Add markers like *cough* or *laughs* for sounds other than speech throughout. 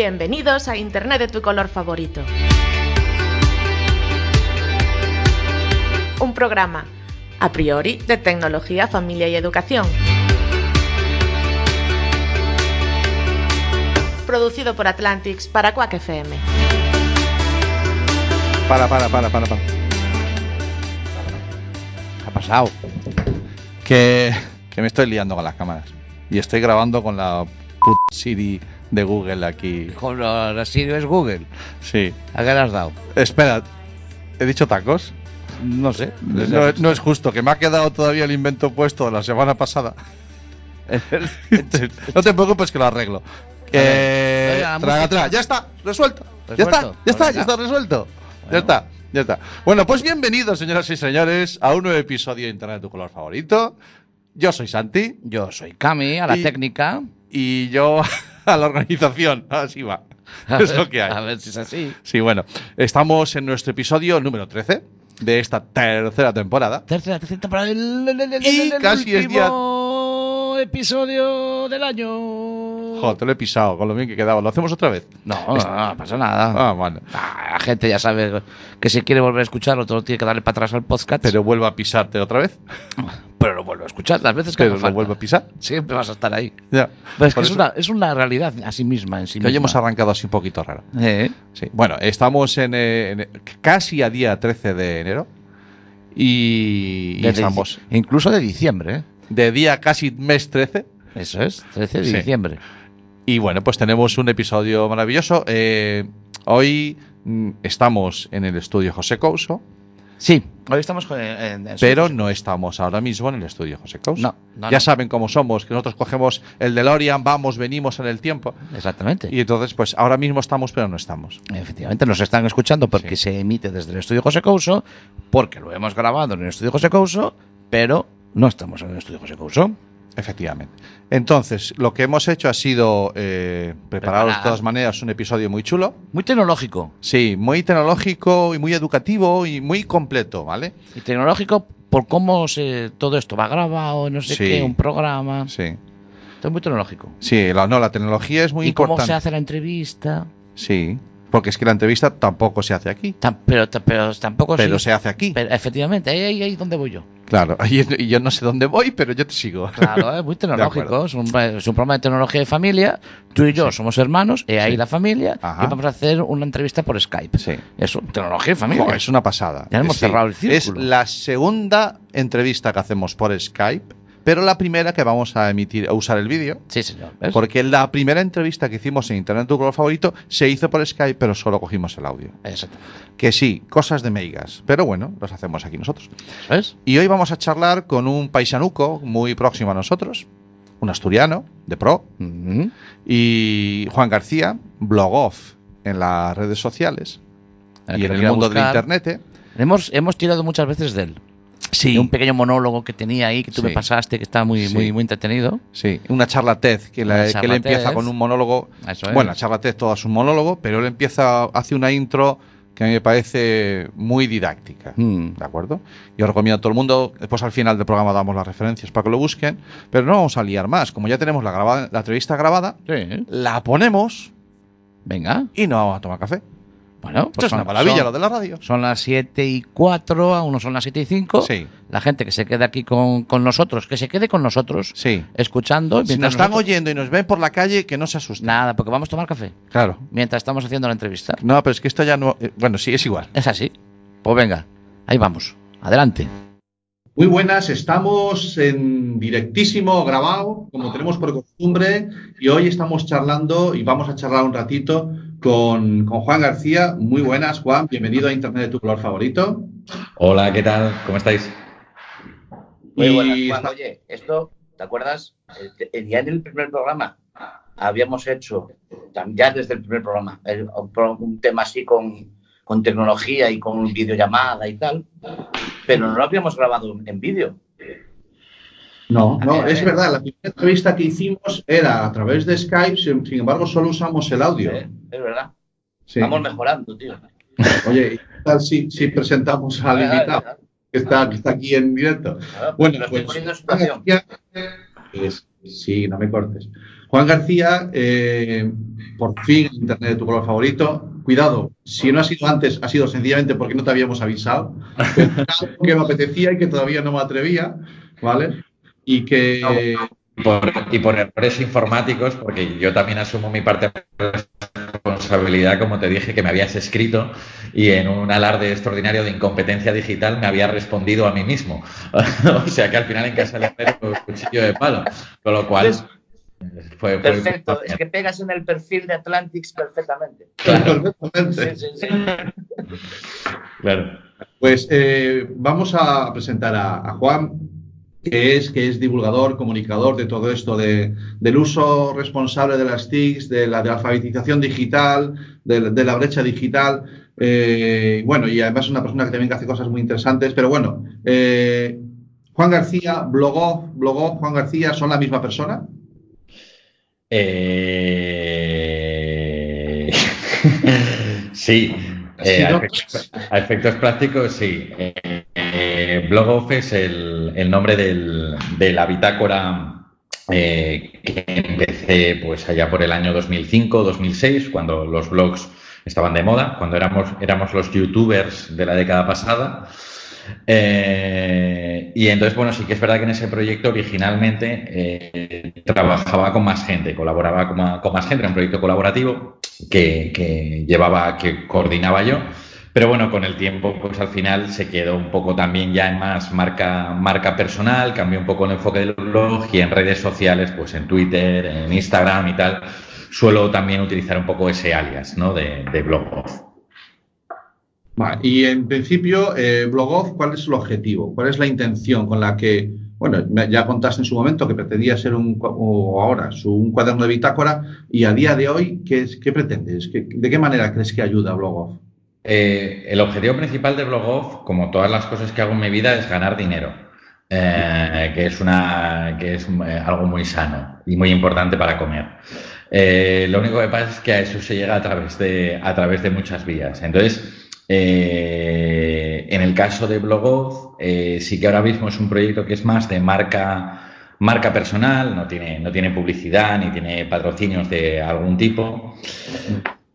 Bienvenidos a Internet de tu color favorito. Un programa, a priori, de tecnología, familia y educación. Producido por Atlantics para Quack FM. Para, para, para, para, para. ¿Qué ha pasado? Que, que me estoy liando con las cámaras. Y estoy grabando con la puta Siri de Google aquí. Con la Siri es Google. Sí. ¿A qué le has dado? Espera, ¿he dicho tacos? No sé. No, no es justo, que me ha quedado todavía el invento puesto la semana pasada. *laughs* no te preocupes que lo arreglo. Eh, oiga, traga. Ya está, resuelto. Ya está, ya está, ya está resuelto. Ya está, ya está. Bueno, pues bienvenidos, señoras y señores, a un nuevo episodio de Internet de tu color favorito. Yo soy Santi Yo soy Cami, a la Y- técnica. Y yo *laughs* a la organización. *laughs* Así va. Es lo que hay. *laughs* A ver si es así. Sí, bueno, estamos en nuestro episodio número 13 de esta tercera temporada. Tercera, tercera temporada. El, el- el- Y casi es día- último episodio del año. Te lo he pisado con lo bien que quedaba. ¿Lo hacemos otra vez? No, no, no pasa nada. Ah, bueno. Ah, la gente ya sabe que si quiere volver a escucharlo, todo tiene que darle para atrás al podcast. Pero vuelvo a pisarte otra vez. pero lo vuelvo a escuchar las veces que Pero lo vuelvo a pisar. Siempre vas a estar ahí. Ya. Pero es que es una, es una realidad a sí misma. En sí que hoy misma. hemos arrancado así un poquito raro. Eh, Sí. Bueno, estamos en, eh, en- casi a día 13 de enero. Y, y estamos Incluso de diciembre. ¿eh? de día casi mes 13. Eso es, 13 de Sí. diciembre. Y bueno, pues tenemos un episodio maravilloso. Eh, hoy mm, estamos en el estudio José Couso, Sí, hoy estamos con. en- en- pero no estamos ahora mismo en el estudio José Couso. No, no, ya no. saben cómo somos, que nosotros cogemos el DeLorean, vamos, venimos en el tiempo. Exactamente. Y entonces, pues ahora mismo estamos, pero no estamos. Efectivamente, nos están escuchando porque Sí. se emite desde el estudio José Couso, porque lo hemos grabado en el estudio José Couso, pero no estamos en el estudio José Couso. Efectivamente. Entonces, lo que hemos hecho ha sido eh, preparar de todas maneras un episodio muy chulo. Muy tecnológico. Sí, muy tecnológico y muy educativo y muy completo, ¿vale? Y tecnológico por cómo se, todo esto va grabado, no sé Sí. qué, un programa. Sí. Esto es muy tecnológico. Sí, la, no, la tecnología es muy y cómo importante. se hace la entrevista. Sí, porque es que la entrevista tampoco se hace aquí, pero, pero tampoco pero sí. se hace aquí. Pero efectivamente, ahí, ahí, ahí donde voy yo. Claro, y y yo no sé dónde voy, pero yo te sigo. Claro, es muy *laughs* tecnológico. Es un, es un programa de tecnología de familia. Tú y yo somos hermanos, y ahí Sí. la familia. Ajá. Y vamos a hacer una entrevista por Skype. Sí. Eso, tecnología de familia. Es una pasada. Ya hemos cerrado el Es círculo. la segunda entrevista que hacemos por Skype, pero la primera que vamos a emitir, a usar el vídeo. Sí, señor. ¿ves? Porque la primera entrevista que hicimos en Internet Tu color favorito se hizo por Skype, pero solo cogimos el audio. Exacto. Que sí, cosas de meigas, pero bueno, los hacemos aquí nosotros. ¿Ves? Y hoy vamos a charlar con un paisanuco muy próximo a nosotros, un asturiano de pro, Ujú. y Juan García, blog off en las redes sociales El y en el mundo del buscar. Internet. Hemos, hemos tirado muchas veces de él. De un pequeño monólogo que tenía ahí, que tú Sí. me pasaste, que está muy, Sí. muy, muy entretenido. Sí, una charla TED que, la- que él empieza con un monólogo. Eso es. Bueno, la charla TED todo es un monólogo, pero él empieza, hace una intro que a mí me parece muy didáctica. Mm. ¿De acuerdo? Yo recomiendo a todo el mundo, después al final del programa damos las referencias para que lo busquen, pero no vamos a liar más. Como ya tenemos la, grabada, la entrevista grabada, Sí. la ponemos Venga. y no vamos a tomar café. Bueno, Esto pues es una son- maravilla son- lo de la radio. Son las 7 y 4, aún no son las 7 y 5. Sí. La gente que se quede aquí con, con nosotros, que se quede con nosotros, Sí. escuchando. Si nos están nosotros- oyendo y nos ven por la calle, que no se asusten. Nada, porque vamos a tomar café Claro. mientras estamos haciendo la entrevista. No, pero es que esto ya no. eh, Bueno, sí, es igual. Es así. Pues venga, ahí vamos. Adelante. Muy buenas, estamos en directísimo grabado, como tenemos por costumbre, y hoy estamos charlando y vamos a charlar un ratito con, con Juan García. Muy buenas, Juan, bienvenido a Internet de tu color favorito. Hola, ¿qué tal? ¿Cómo estáis? Y está- Oye, esto, ¿te acuerdas? El, el día del primer programa habíamos hecho, ya desde el primer programa, un, tema así con, con tecnología y con videollamada y tal, pero no lo habíamos grabado en vídeo. No, no, es verdad, la primera entrevista que hicimos era a través de Skype, sin, embargo solo usamos el audio. es verdad. Vamos mejorando, tío. Oye, ¿qué tal si, si presentamos al invitado que está, que está aquí en directo? bueno, pues, sí, no me cortes. Juan García, eh, por fin Internet de tu color favorito. Cuidado, si no ha sido antes, ha sido sencillamente porque no te habíamos avisado. *laughs* que me apetecía y que todavía no me atrevía, ¿vale? Y que. y por errores informáticos, porque yo también asumo mi parte de responsabilidad, como te dije, que me habías escrito y en un alarde extraordinario de incompetencia digital me había respondido a mí mismo. *laughs* o sea que al final en casa le hacer un cuchillo de palo. Con lo cual. Perfecto, es que pegas en el perfil de Atlantics perfectamente. Claro. claro. Pues eh, vamos a presentar a, Juan, que es, que es divulgador, comunicador de todo esto, de, del uso responsable de las TICs, de la, de alfabetización digital, de, la brecha digital. Eh, bueno, y además es una persona que también hace cosas muy interesantes. Pero bueno, eh, Juan García, blogó, blogó, Juan García, ¿son la misma persona? Eh... *laughs* sí, eh, a, efectos, prácticos, sí. Eh, Blogoff es el, nombre de la bitácora eh, que empecé pues allá por el año 2005-2006, cuando los blogs estaban de moda, cuando éramos, éramos los youtubers de la década pasada. Eh, y entonces, bueno, sí que es verdad que en ese proyecto originalmente eh, trabajaba con más gente, colaboraba con más, gente, era un proyecto colaborativo que, llevaba, que coordinaba yo. Pero bueno, con el tiempo, pues al final se quedó un poco también ya en más marca, marca personal, cambió un poco el enfoque del blog y en redes sociales, pues en Twitter, en Instagram y tal, suelo también utilizar un poco ese alias, ¿no? De, de blog y en principio, eh, Blogoff, ¿cuál es el objetivo? ¿Cuál es la intención con la que, bueno, ya contaste en su momento que pretendía ser un, ahora, un cuaderno de bitácora, y a día de hoy, ¿qué, qué pretendes? ¿De qué manera crees que ayuda Blogoff? Eh, el objetivo principal de Blogoff, como todas las cosas que hago en mi vida, es ganar dinero. Eh, que es una que es eh, algo muy sano y muy importante para comer. lo único que pasa es que a eso se llega a través de a través de muchas vías. Entonces, eh, en el caso de Blogoz, eh, sí que ahora mismo es un proyecto que es más de marca, marca personal, no tiene, no tiene publicidad ni tiene patrocinios de algún tipo.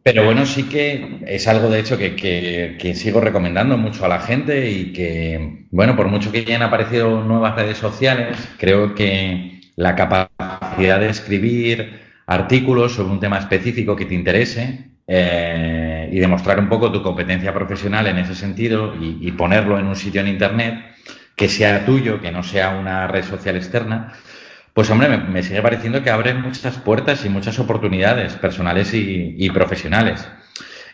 Pero bueno, sí que es algo de hecho que, que, sigo recomendando mucho a la gente y que, bueno, por mucho que ya han aparecido nuevas redes sociales, creo que la capacidad de escribir artículos sobre un tema específico que te interese eh, y demostrar un poco tu competencia profesional en ese sentido y, ponerlo en un sitio en Internet que sea tuyo, que no sea una red social externa, pues hombre, me, sigue pareciendo que abre muchas puertas y muchas oportunidades personales y, profesionales.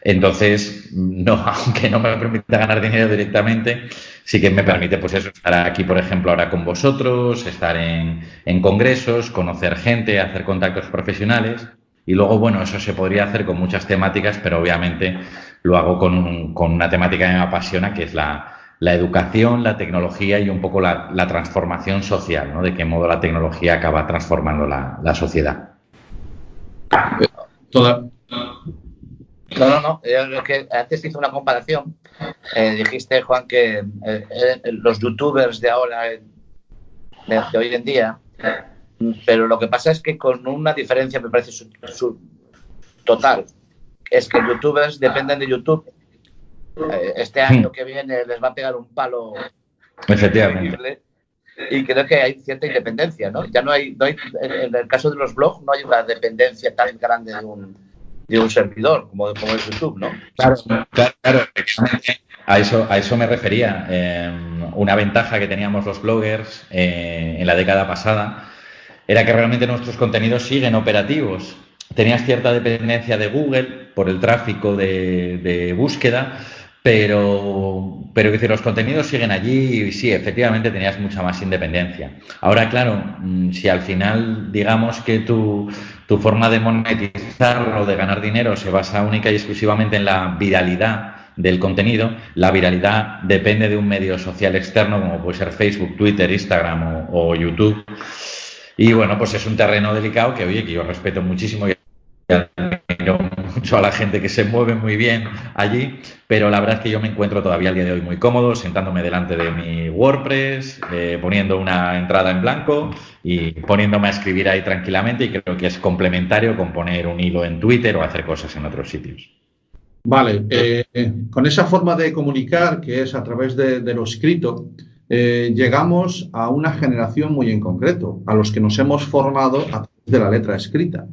Entonces, no, *laughs* aunque no me permita ganar dinero directamente, sí que me permite, pues eso, estar aquí, por ejemplo, ahora con vosotros, estar en, en congresos, conocer gente, hacer contactos profesionales y luego, bueno, eso se podría hacer con muchas temáticas, pero obviamente lo hago con, una temática que me apasiona, que es la, educación, la tecnología y un poco la, transformación social, ¿no? De qué modo la tecnología acaba transformando la, sociedad. Toda... No, no, no. que antes hice una comparación. Eh, dijiste, Juan, que eh, eh, los youtubers de ahora, de hoy en día, pero lo que pasa es que con una diferencia me parece su, total, es que youtubers dependen de YouTube. Eh, este año que viene les va a pegar un palo. Efectivamente. Y creo que hay cierta independencia, ¿no? Ya no hay, no hay, en el caso de los blogs, no hay una dependencia tan grande de un, de un servidor como, como es YouTube, ¿no? Claro, claro, claro a eso, a eso me refería. Eh, una ventaja que teníamos los bloggers eh, en la década pasada era que realmente nuestros contenidos siguen operativos. Tenías cierta dependencia de Google por el tráfico de, búsqueda, pero, pero decir, los contenidos siguen allí y sí, efectivamente tenías mucha más independencia. Ahora, claro, mm, si al final digamos que tu, tu forma de monetizar o de ganar dinero se basa única y exclusivamente en la viralidad del contenido, la viralidad depende de un medio social externo como puede ser Facebook, Twitter, Instagram o YouTube. Y bueno, pues es un terreno delicado que, oye, que yo respeto muchísimo y mucho a la gente que se mueve muy bien allí, pero la verdad es que yo me encuentro todavía al día de hoy muy cómodo, sentándome delante de mi WordPress, eh, poniendo una entrada en blanco y poniéndome a escribir ahí tranquilamente y creo que es complementario con poner un hilo en Twitter o hacer cosas en otros sitios. Vale, eh, con esa forma de comunicar que es a través de lo escrito, eh, llegamos a una generación muy en concreto, a los que nos hemos formado a través de la letra escrita.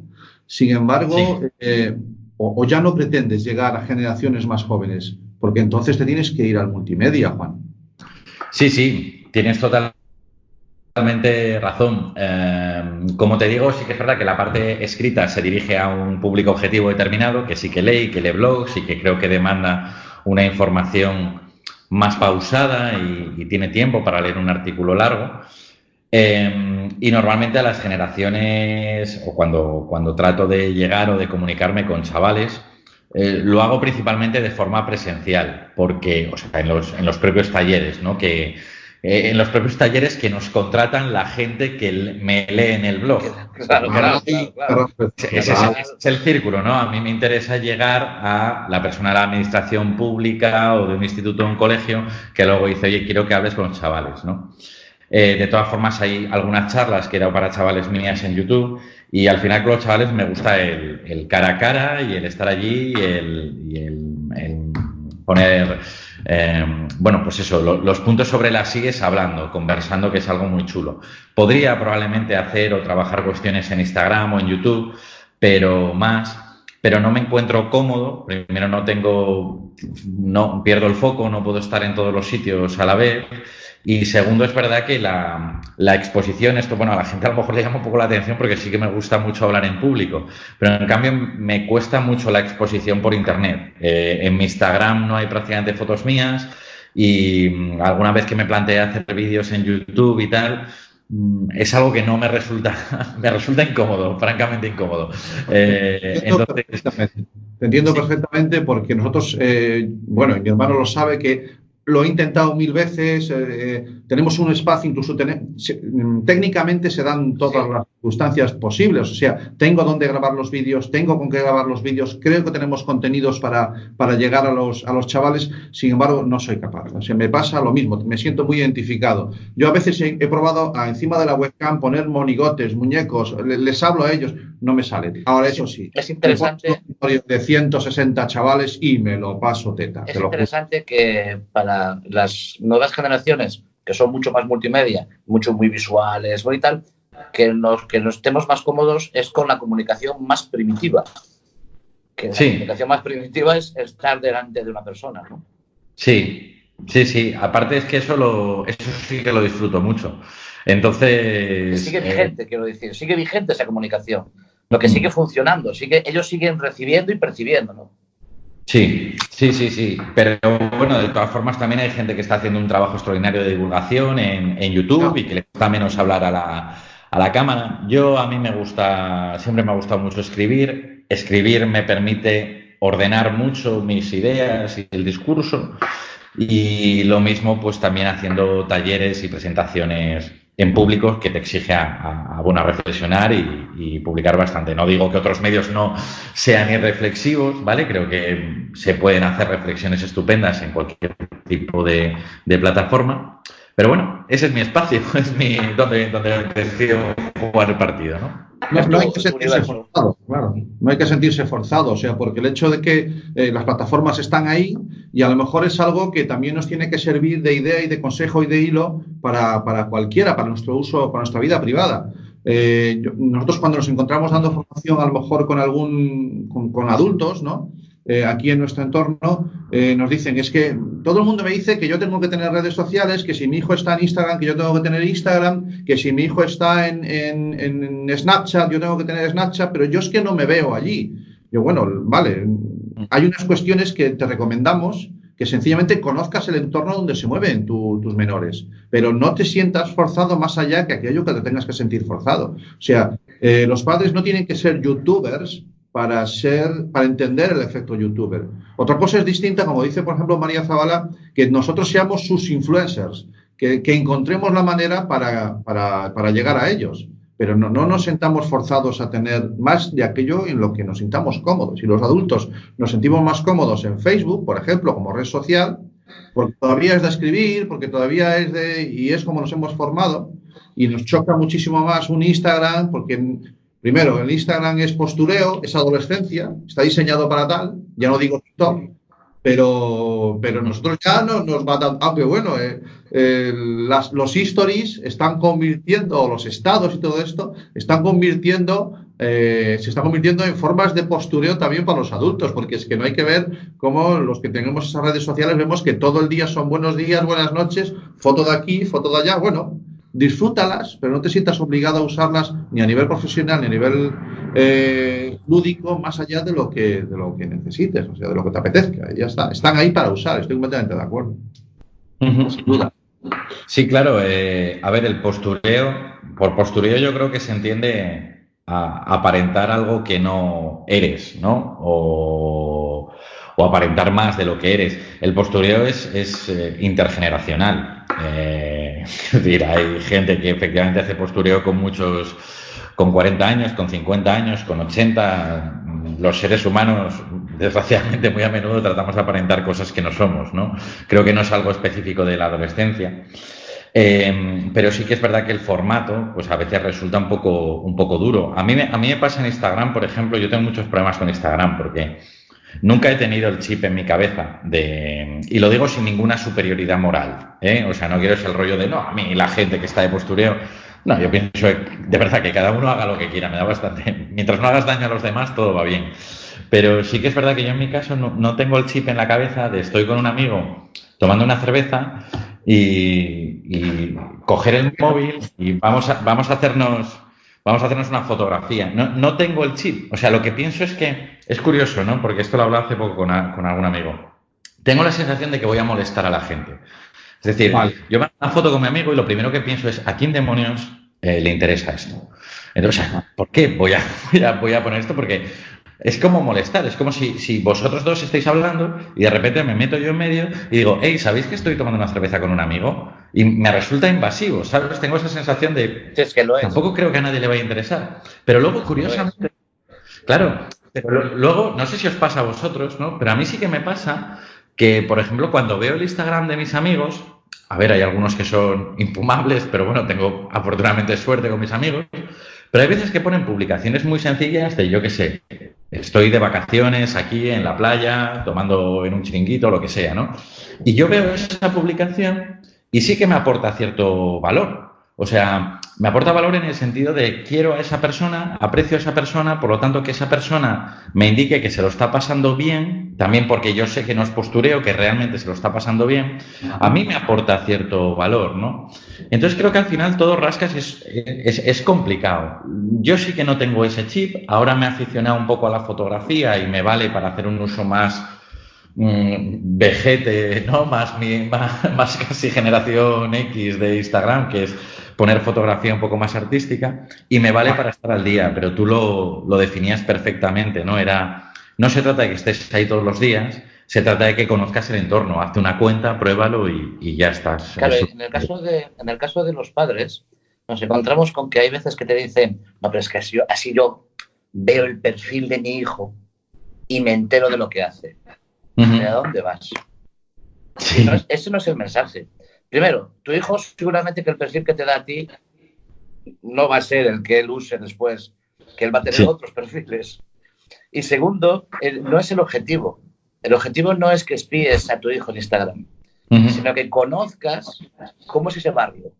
Sin embargo, Sí. eh, o, o ya no pretendes llegar a generaciones más jóvenes, porque entonces te tienes que ir al multimedia, Juan. Sí, sí, tienes totalmente razón. Eh, como te digo, sí que es verdad que la parte escrita se dirige a un público objetivo determinado, que sí que lee, que lee blogs y que creo que demanda una información más pausada y, tiene tiempo para leer un artículo largo. Eh, y normalmente a las generaciones, o cuando, cuando trato de llegar o de comunicarme con chavales, eh, lo hago principalmente de forma presencial, porque, o sea, en los, en los propios talleres, ¿no? Que, eh, en los propios talleres que nos contratan la gente que me lee en el blog. *laughs* Claro, claro. Ese es, el- ese es el círculo, ¿no? A mí me interesa llegar a la persona de la administración pública o de un instituto o un colegio que luego dice, oye, quiero que hables con los chavales, ¿no? Eh, de todas formas, hay algunas charlas que he dado para chavales mías en YouTube y al final con los chavales me gusta el, el cara a cara y el estar allí y el, y el- el poner, eh, bueno, pues eso, lo- los puntos sobre las sigues hablando, conversando, que es algo muy chulo. Podría probablemente hacer o trabajar cuestiones en Instagram o en YouTube, pero más, pero no me encuentro cómodo. Primero no tengo, no pierdo el foco, no puedo estar en todos los sitios a la vez. Y segundo, es verdad que la, la exposición, esto, bueno, a la gente a lo mejor le llama un poco la atención porque sí que me gusta mucho hablar en público, pero en cambio me cuesta mucho la exposición por internet. Eh, en mi Instagram no hay prácticamente fotos mías y mm, alguna vez que me planteé hacer vídeos en YouTube y tal, mm, es algo que no me resulta, *laughs* me resulta incómodo, francamente incómodo. Eh, Entiendo entonces, perfectamente. Te entiendo Sí. perfectamente porque nosotros, eh, bueno, mi hermano lo sabe que lo he intentado mil veces, eh, tenemos un espacio, incluso tene- se- mm, técnicamente se dan todas Sí. las circunstancias posibles, o sea, tengo dónde grabar los vídeos, tengo con qué grabar los vídeos, creo que tenemos contenidos para, para llegar a los, a los chavales, sin embargo, no soy capaz, o sea, me pasa lo mismo, me siento muy identificado. Yo a veces he, he probado a, encima de la webcam poner monigotes, muñecos, le- les hablo a ellos, no me sale. Ahora, eso sí, Es interesante. de 160 chavales y me lo paso teta. Es te lo juro. interesante que para las nuevas generaciones, que son mucho más multimedia, mucho muy visuales y tal, que nos, que nos estemos más cómodos es con la comunicación más primitiva. Que Sí. la comunicación más primitiva es estar delante de una persona, ¿no? Sí, sí, sí. Aparte es que eso lo, eso sí que lo disfruto mucho. Entonces. Sigue eh, vigente, quiero decir, sigue vigente esa comunicación. Lo que sigue funcionando, sigue, ellos siguen recibiendo y percibiendo, ¿no? Sí, sí, sí, sí. Pero bueno, de todas formas también hay gente que está haciendo un trabajo extraordinario de divulgación en, en YouTube y que le gusta menos hablar a la, a la cámara. Yo a mí me gusta, siempre me ha gustado mucho escribir. Escribir me permite ordenar mucho mis ideas y el discurso. Y lo mismo, pues también haciendo talleres y presentaciones en público que te exige a, a, a, bueno, reflexionar y, y, publicar bastante. No digo que otros medios no sean irreflexivos, ¿vale? Creo que se pueden hacer reflexiones estupendas en cualquier tipo de, de plataforma. Pero bueno, ese es mi espacio, *laughs* es mi donde, donde decido jugar el partido, ¿no? No, no, hay que sentirse forzado, claro. No hay que sentirse forzado, o sea, porque el hecho de que eh, las plataformas están ahí y a lo mejor es algo que también nos tiene que servir de idea y de consejo y de hilo para, para cualquiera, para nuestro uso, para nuestra vida privada. Eh, nosotros cuando nos encontramos dando formación a lo mejor con algún, con, con adultos, ¿no? Eh, aquí en nuestro entorno eh, nos dicen es que todo el mundo me dice que yo tengo que tener redes sociales, que si mi hijo está en Instagram, que yo tengo que tener Instagram, que si mi hijo está en, en, en Snapchat, yo tengo que tener Snapchat, pero yo es que no me veo allí. Yo, bueno, vale, hay unas cuestiones que te recomendamos que sencillamente conozcas el entorno donde se mueven tu- tus menores, pero no te sientas forzado más allá que aquello que te tengas que sentir forzado. O sea, eh, los padres no tienen que ser youtubers para ser, para entender el efecto youtuber. Otra cosa es distinta, como dice, por ejemplo, María Zavala, que nosotros seamos sus influencers, que, encontremos la manera para, llegar a ellos. Pero no, no nos sentamos forzados a tener más de aquello en lo que nos sintamos cómodos. Y los adultos nos sentimos más cómodos en Facebook, por ejemplo, como red social, porque todavía es de escribir, porque todavía es de, y es como nos hemos formado, y nos choca muchísimo más un Instagram, porque primero, el Instagram es postureo, es adolescencia, está diseñado para tal, ya no digo TikTok, pero, pero nosotros ya no nos va a aunque bueno, eh, eh, las- los stories están convirtiendo, los estados y todo esto, están convirtiendo, eh, se están convirtiendo en formas de postureo también para los adultos, porque es que no hay que ver cómo los que tenemos esas redes sociales vemos que todo el día son buenos días, buenas noches, foto de aquí, foto de allá, bueno, disfrútalas, pero no te sientas obligado a usarlas ni a nivel profesional ni a nivel eh, lúdico más allá de lo que de lo que necesites, o sea, de lo que te apetezca. Y ya está. Están ahí para usar, estoy completamente de acuerdo. Sin duda. Sí, claro. eh, a ver, el postureo, por postureo yo creo que se entiende a aparentar algo que no eres, ¿no? O, o aparentar más de lo que eres. El postureo es, es eh, intergeneracional. Eh, *laughs* es decir, hay gente que efectivamente hace postureo con muchos, con 40 años, con 50 años, con 80. Los seres humanos, desgraciadamente, muy a menudo tratamos de aparentar cosas que no somos, ¿no? Creo que no es algo específico de la adolescencia. Eh, pero sí que es verdad que el formato, pues a veces resulta un poco, un poco duro. A mí, a mí me pasa en Instagram, por ejemplo, yo tengo muchos problemas con Instagram porque nunca he tenido el chip en mi cabeza de, y lo digo sin ninguna superioridad moral, ¿eh? o sea, no quiero ese el rollo de, no, a mí la gente que está de postureo, no, yo pienso de verdad que cada uno haga lo que quiera, me da bastante, *laughs* mientras no hagas daño a los demás, todo va bien. Pero sí que es verdad que yo en mi caso no, no tengo el chip en la cabeza de estoy con un amigo tomando una cerveza y, y coger el móvil y vamos a, vamos a hacernos vamos a hacernos una fotografía. No, no tengo el chip. O sea, lo que pienso es que es curioso, ¿no? Porque esto lo hablé hace poco con, a- con algún amigo. Tengo la sensación de que voy a molestar a la gente. Es decir, Vale. yo me hago una foto con mi amigo y lo primero que pienso es, ¿a quién demonios eh, le interesa esto? Entonces, ¿por qué voy a, *laughs* voy a, voy a poner esto? Porque es como molestar, es como si, si vosotros dos estáis hablando y de repente me meto yo en medio y digo, hey, ¿sabéis que estoy tomando una cerveza con un amigo? Y me resulta invasivo, ¿sabes? Tengo esa sensación de, Sí, es que lo es. Tampoco creo que a nadie le vaya a interesar. Pero luego, curiosamente, claro, pero luego, no sé si os pasa a vosotros, ¿no? Pero a mí sí que me pasa que, por ejemplo, cuando veo el Instagram de mis amigos, a ver, hay algunos que son infumables, pero bueno, tengo afortunadamente suerte con mis amigos. Pero hay veces que ponen publicaciones muy sencillas de, yo qué sé, estoy de vacaciones aquí en la playa, tomando en un chiringuito, lo que sea, ¿no? Y yo veo esa publicación y sí que me aporta cierto valor. O sea, me aporta valor en el sentido de quiero a esa persona, aprecio a esa persona, por lo tanto que esa persona me indique que se lo está pasando bien, también porque yo sé que no es postureo, que realmente se lo está pasando bien, a mí me aporta cierto valor, ¿no? Entonces creo que al final todo rascas es, es, es complicado. Yo sí que no tengo ese chip, ahora me he aficionado un poco a la fotografía y me vale para hacer un uso más mm, vejete, ¿no? Más, mi- más, *laughs* más casi generación X de Instagram, que es poner fotografía un poco más artística, y me vale para estar al día, pero tú lo, lo definías perfectamente, ¿no? Era, no se trata de que estés ahí todos los días, se trata de que conozcas el entorno, hazte una cuenta, pruébalo y, y ya estás. Claro, Eso- en el caso de, en el caso de los padres, nos encontramos con que hay veces que te dicen, no, pero es que así yo, así yo veo el perfil de mi hijo y me entero de lo que hace. Ujú. ¿De dónde vas? Sí. No es- ese no es el mensaje. Primero, tu hijo seguramente que el perfil que te da a ti no va a ser el que él use después, que él va a tener Sí. otros perfiles. Y segundo, el- no es el objetivo. El objetivo no es que espíes a tu hijo en Instagram, sino que conozcas cómo es ese barrio.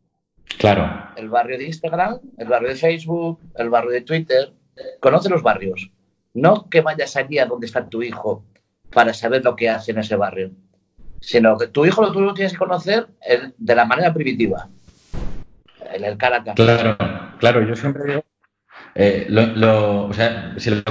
Claro. El barrio de Instagram, el barrio de Facebook, el barrio de Twitter. Conoce los barrios. No que vayas allí a donde está tu hijo para saber lo que hace en ese barrio, sino que tu hijo lo tú lo tienes que conocer de la manera primitiva, en el cara a cara. Claro, claro, yo siempre digo, eh, lo, lo- o sea, si lo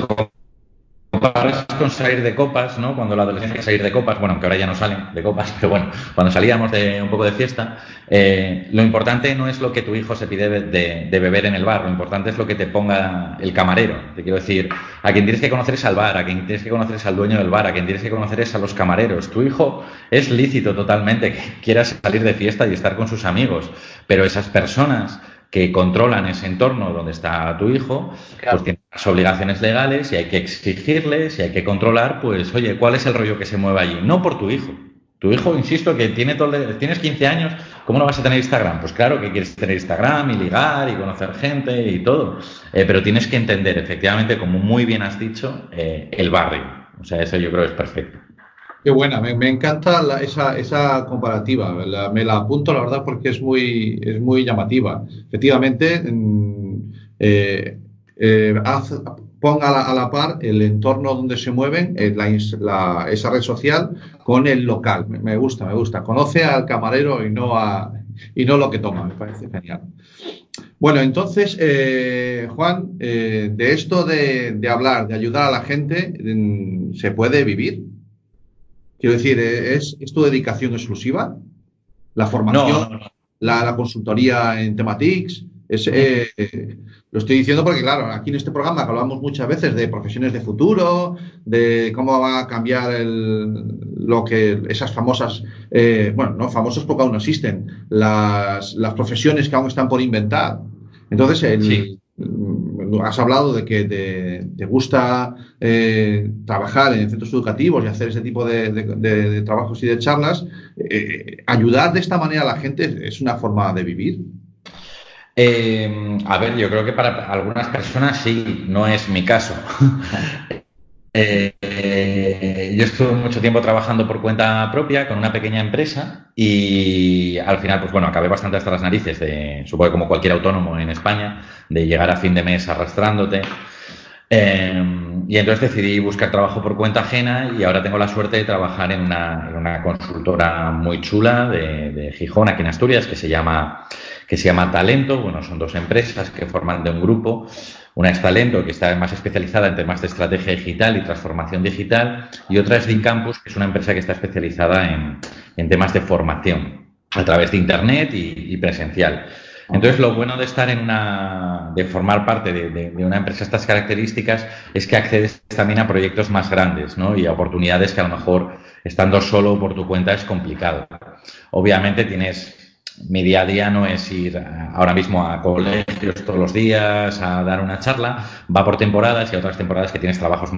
comparas con salir de copas, ¿no? Cuando la adolescencia salir de copas, bueno, aunque ahora ya no salen de copas, *laughs* pero bueno, cuando salíamos de un poco de fiesta, eh, lo importante no es lo que tu hijo se pide de, de, beber en el bar, lo importante es lo que te ponga el camarero. Te quiero decir, a quien tienes que conocer es al bar, a quien tienes que conocer es al dueño del bar, a quien tienes que conocer es a los camareros. Tu hijo es lícito totalmente que *laughs* quieras salir de fiesta y estar con sus amigos, pero esas personas que controlan ese entorno donde está tu hijo, pues tienen las obligaciones legales y hay que exigirles y hay que controlar, pues, oye, ¿cuál es el rollo que se mueve allí? No por tu hijo. Tu hijo, insisto, que tiene todo, tienes 15 años, ¿cómo no vas a tener Instagram? Pues claro que quieres tener Instagram y ligar y conocer gente y todo, eh, pero tienes que entender, efectivamente, como muy bien has dicho, eh, el barrio. O sea, eso yo creo que es perfecto. Qué buena, me, encanta esa, comparativa. me la apunto, la verdad, porque es muy, es muy llamativa. Efectivamente, eh, eh, ponga a la, par el entorno donde se mueven, eh, esa red social, con el local. Me, gusta, me gusta. Conoce al camarero y no, a, y no lo que toma. Me parece genial. Bueno, entonces, Juan, de esto de, hablar, de ayudar a la gente, ¿se puede vivir? Quiero decir, ¿es, tu dedicación exclusiva? ¿La formación? La, consultoría en Tematics? Eh, lo estoy diciendo porque, claro, aquí en este programa hablamos muchas veces de profesiones de futuro, de cómo va a cambiar el, lo que esas famosas, eh, bueno, no famosas porque aún no existen, las, las profesiones que aún están por inventar. Entonces, el, has hablado de que te, gusta eh, trabajar en centros educativos y hacer ese tipo de, trabajos y de charlas. Eh, ayudar de esta manera a la gente es una forma de vivir. Eh, a ver, yo creo que para algunas personas sí, no es mi caso. *laughs* Yo estuve mucho tiempo trabajando por cuenta propia con una pequeña empresa y al final, pues bueno, acabé bastante hasta las narices, de, supongo como cualquier autónomo en España, de llegar a fin de mes arrastrándote. Eh, y entonces decidí buscar trabajo por cuenta ajena y ahora tengo la suerte de trabajar en una, consultora muy chula de, de, Gijón, aquí en Asturias, que se llama que se llama Talento. Bueno, son dos empresas que forman de un grupo una es Talento, que está más especializada en temas de estrategia digital y transformación digital, y otra es Campus, que es una empresa que está especializada en, temas de formación a través de Internet y, presencial. Entonces, lo bueno de estar en una, de formar parte de, una empresa de estas características es que accedes también a proyectos más grandes, ¿no? Y a oportunidades que a lo mejor estando solo por tu cuenta es complicado. Obviamente tienes mi día a día no es ir ahora mismo a colegios todos los días a dar una charla, va por temporadas y otras temporadas que tienes trabajos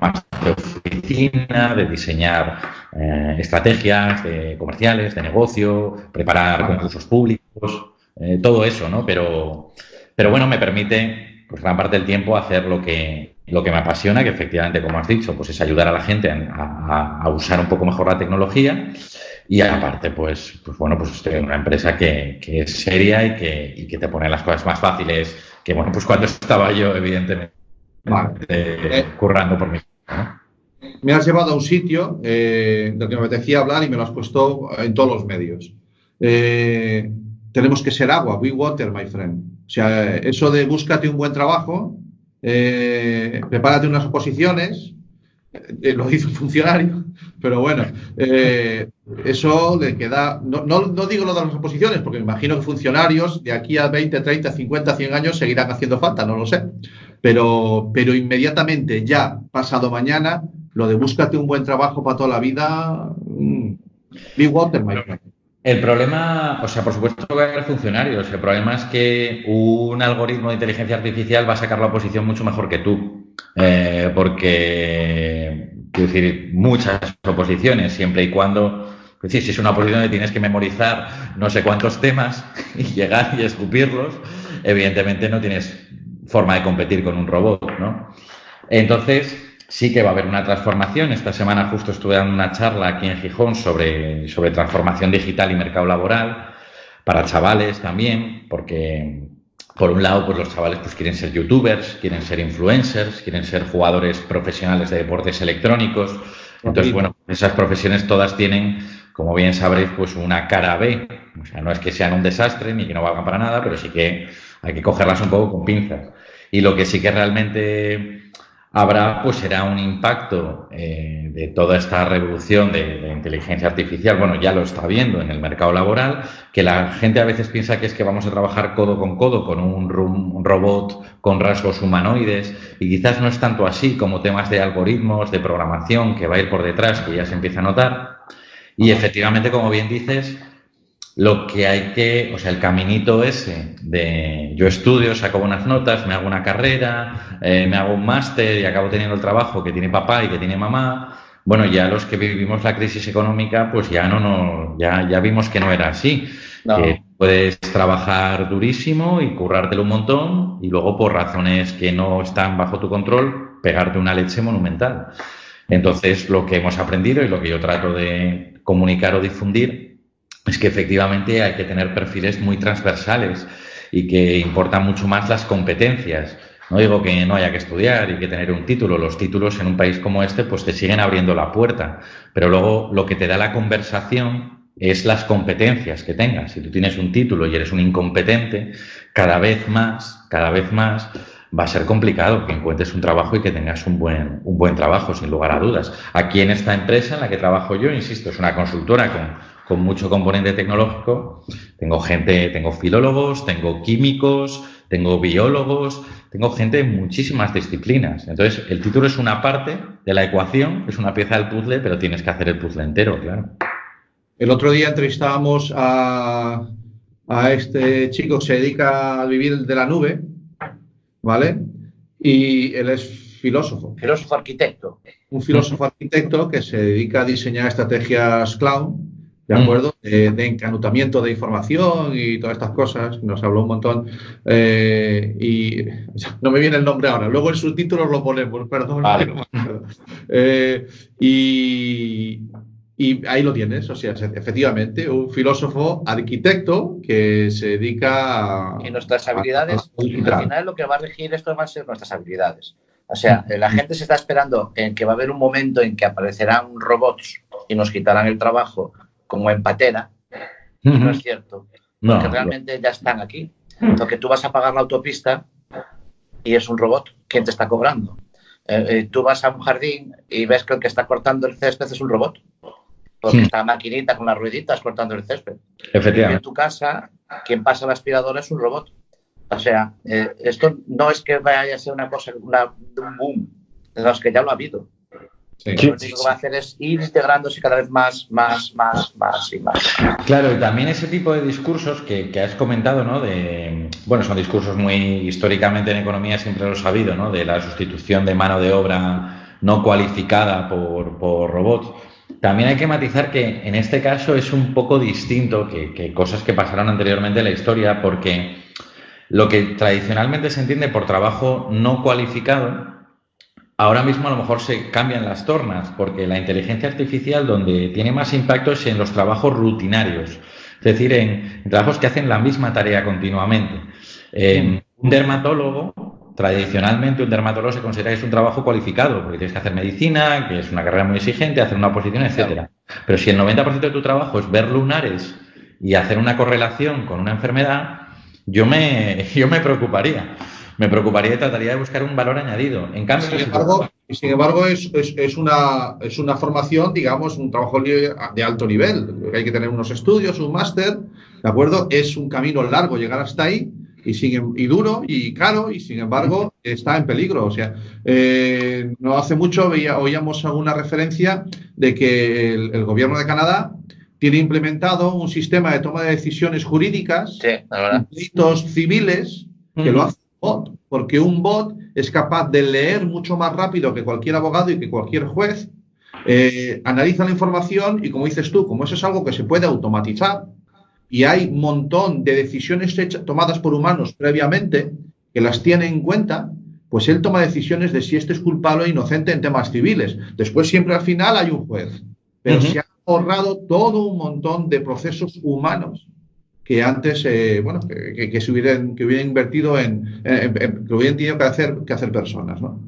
más de oficina, de diseñar eh, estrategias de comerciales, de negocio, preparar concursos públicos, eh, todo eso, ¿no? Pero, pero bueno, me permite pues gran parte del tiempo hacer lo que, lo que me apasiona, que efectivamente, como has dicho, pues es ayudar a la gente a, a usar un poco mejor la tecnología y aparte, pues, pues bueno, pues estoy en una empresa que, es seria y que, y que, te pone las cosas más fáciles que, bueno, pues cuando estaba yo, evidentemente, eh, currando por mí. Me has llevado a un sitio eh, del que me apetecía hablar y me lo has puesto en todos los medios. Eh, tenemos que ser agua, we water, my friend. O sea, eso de búscate un buen trabajo, prepárate unas oposiciones, lo dice un funcionario, pero bueno, eh, eso le queda. No, no, digo lo de las oposiciones, porque me imagino que funcionarios de aquí a 20, 30, 50, 100 años seguirán haciendo falta, no lo sé. Pero, pero inmediatamente, ya pasado mañana, lo de búscate un buen trabajo para toda la vida. Mm, water, El problema, o sea, por supuesto que va a haber funcionarios. El problema es que un algoritmo de inteligencia artificial va a sacar la oposición mucho mejor que tú. Eh, porque Quiero decir, muchas oposiciones, siempre y cuando, es decir, si es una oposición que tienes que memorizar no sé cuántos temas *laughs* y llegar y escupirlos, evidentemente no tienes forma de competir con un robot, ¿no? Entonces, sí que va a haber una transformación. Esta semana justo estuve dando una charla aquí en Gijón sobre, sobre transformación digital y mercado laboral para chavales también, porque por un lado, pues los chavales pues quieren ser youtubers, quieren ser influencers, quieren ser jugadores profesionales de deportes electrónicos. Entonces, bueno, esas profesiones todas tienen, como bien sabréis, pues una cara B. O sea, no es que sean un desastre ni que no valgan para nada, pero sí que hay que cogerlas un poco con pinzas. Y lo que sí que realmente habrá, pues será un impacto eh, de toda esta revolución de inteligencia artificial, bueno, ya lo está viendo en el mercado laboral, que la gente a veces piensa que es que vamos a trabajar codo con codo con un robot con rasgos humanoides, y quizás no es tanto así como temas de algoritmos, de programación, que va a ir por detrás, que ya se empieza a notar. Y efectivamente, como bien dices, lo que hay que, o sea, el caminito ese de yo estudio, saco buenas notas, me hago una carrera, eh, me hago un máster y acabo teniendo el trabajo que tiene papá y que tiene mamá. Bueno, ya los que vivimos la crisis económica, pues ya no, no ya, ya vimos que no era así. Que puedes trabajar durísimo y currártelo un montón y luego por razones que no están bajo tu control, pegarte una leche monumental. Entonces, lo que hemos aprendido y lo que yo trato de comunicar o difundir es que efectivamente hay que tener perfiles muy transversales y que importan mucho más las competencias. No digo que no haya que estudiar y que tener un título. Los títulos en un país como este pues te siguen abriendo la puerta. Pero luego lo que te da la conversación es las competencias que tengas. Si tú tienes un título y eres un incompetente, cada vez más, cada vez más va a ser complicado que encuentres un trabajo y que tengas un buen, un buen trabajo, sin lugar a dudas. Aquí en esta empresa en la que trabajo yo, insisto, es una consultora con con mucho componente tecnológico. Tengo gente, tengo filólogos, tengo químicos, tengo biólogos, tengo gente de muchísimas disciplinas. Entonces, el título es una parte de la ecuación, es una pieza del puzzle, pero tienes que hacer el puzzle entero, claro. El otro día entrevistábamos a, a este chico que se dedica a vivir de la nube, ¿vale? Y él es filósofo. Filósofo arquitecto. Un filósofo arquitecto que se dedica a diseñar estrategias cloud ¿de acuerdo? De, encanutamiento de información y todas estas cosas, nos habló un montón. Eh, y no me viene el nombre ahora, luego el subtítulo lo ponemos, perdón. *laughs* Eh, y, y, ahí lo tienes, o sea, efectivamente, un filósofo arquitecto que se dedica a. Y nuestras habilidades, al final lo que va a regir esto van a ser nuestras habilidades. O sea, la gente se está esperando en que va a haber un momento en que aparecerán robots y nos quitarán el trabajo como empatera, no es cierto, porque realmente ya están aquí. Porque tú vas a pagar la autopista y es un robot quien te está cobrando. Eh, eh, tú vas a un jardín y ves que el que está cortando el césped es un robot. Porque está la maquinita con las rueditas cortando el césped. Efectivamente. en tu casa, quien pasa la aspiradora es un robot. O sea, eh, esto no es que vaya a ser una cosa, una, un boom, es que ya lo ha habido. Lo único que va a hacer es ir integrándose cada vez más, más, más, más y más. Claro, y también ese tipo de discursos que, has comentado, ¿no? De, bueno, son discursos muy históricamente en economía siempre lo he sabido, ¿no? De la sustitución de mano de obra no cualificada por, por robots. También hay que matizar que en este caso es un poco distinto que, que cosas que pasaron anteriormente en la historia, porque lo que tradicionalmente se entiende por trabajo no cualificado ahora mismo a lo mejor se cambian las tornas, porque la inteligencia artificial donde tiene más impacto es en los trabajos rutinarios, es decir, en, trabajos que hacen la misma tarea continuamente. un dermatólogo, tradicionalmente un dermatólogo se considera que es un trabajo cualificado, porque tienes que hacer medicina, que es una carrera muy exigente, hacer una oposición, etcétera. Pero si el 90% de tu trabajo es ver lunares y hacer una correlación con una enfermedad, yo me, *laughs* yo me preocuparía me preocuparía y trataría de buscar un valor añadido. En cambio, sin embargo, sin embargo es, es, una, es una formación, digamos, un trabajo de alto nivel. Hay que tener unos estudios, un máster, ¿de acuerdo? Es un camino largo llegar hasta ahí y, sigue, y duro y caro y sin embargo está en peligro. O sea, eh, no hace mucho veía, oíamos alguna referencia de que el, gobierno de Canadá tiene implementado un sistema de toma de decisiones jurídicas, sí, civiles, que lo hace porque un bot es capaz de leer mucho más rápido que cualquier abogado y que cualquier juez, eh, analiza la información y como dices tú, como eso es algo que se puede automatizar y hay un montón de decisiones hechas, tomadas por humanos previamente que las tiene en cuenta, pues él toma decisiones de si este es culpable o inocente en temas civiles. Después siempre al final hay un juez, pero se ha ahorrado todo un montón de procesos humanos que antes, eh, bueno, que, se hubieran, que hubieran invertido en, que hubieran tenido que hacer, que hacer personas, ¿no?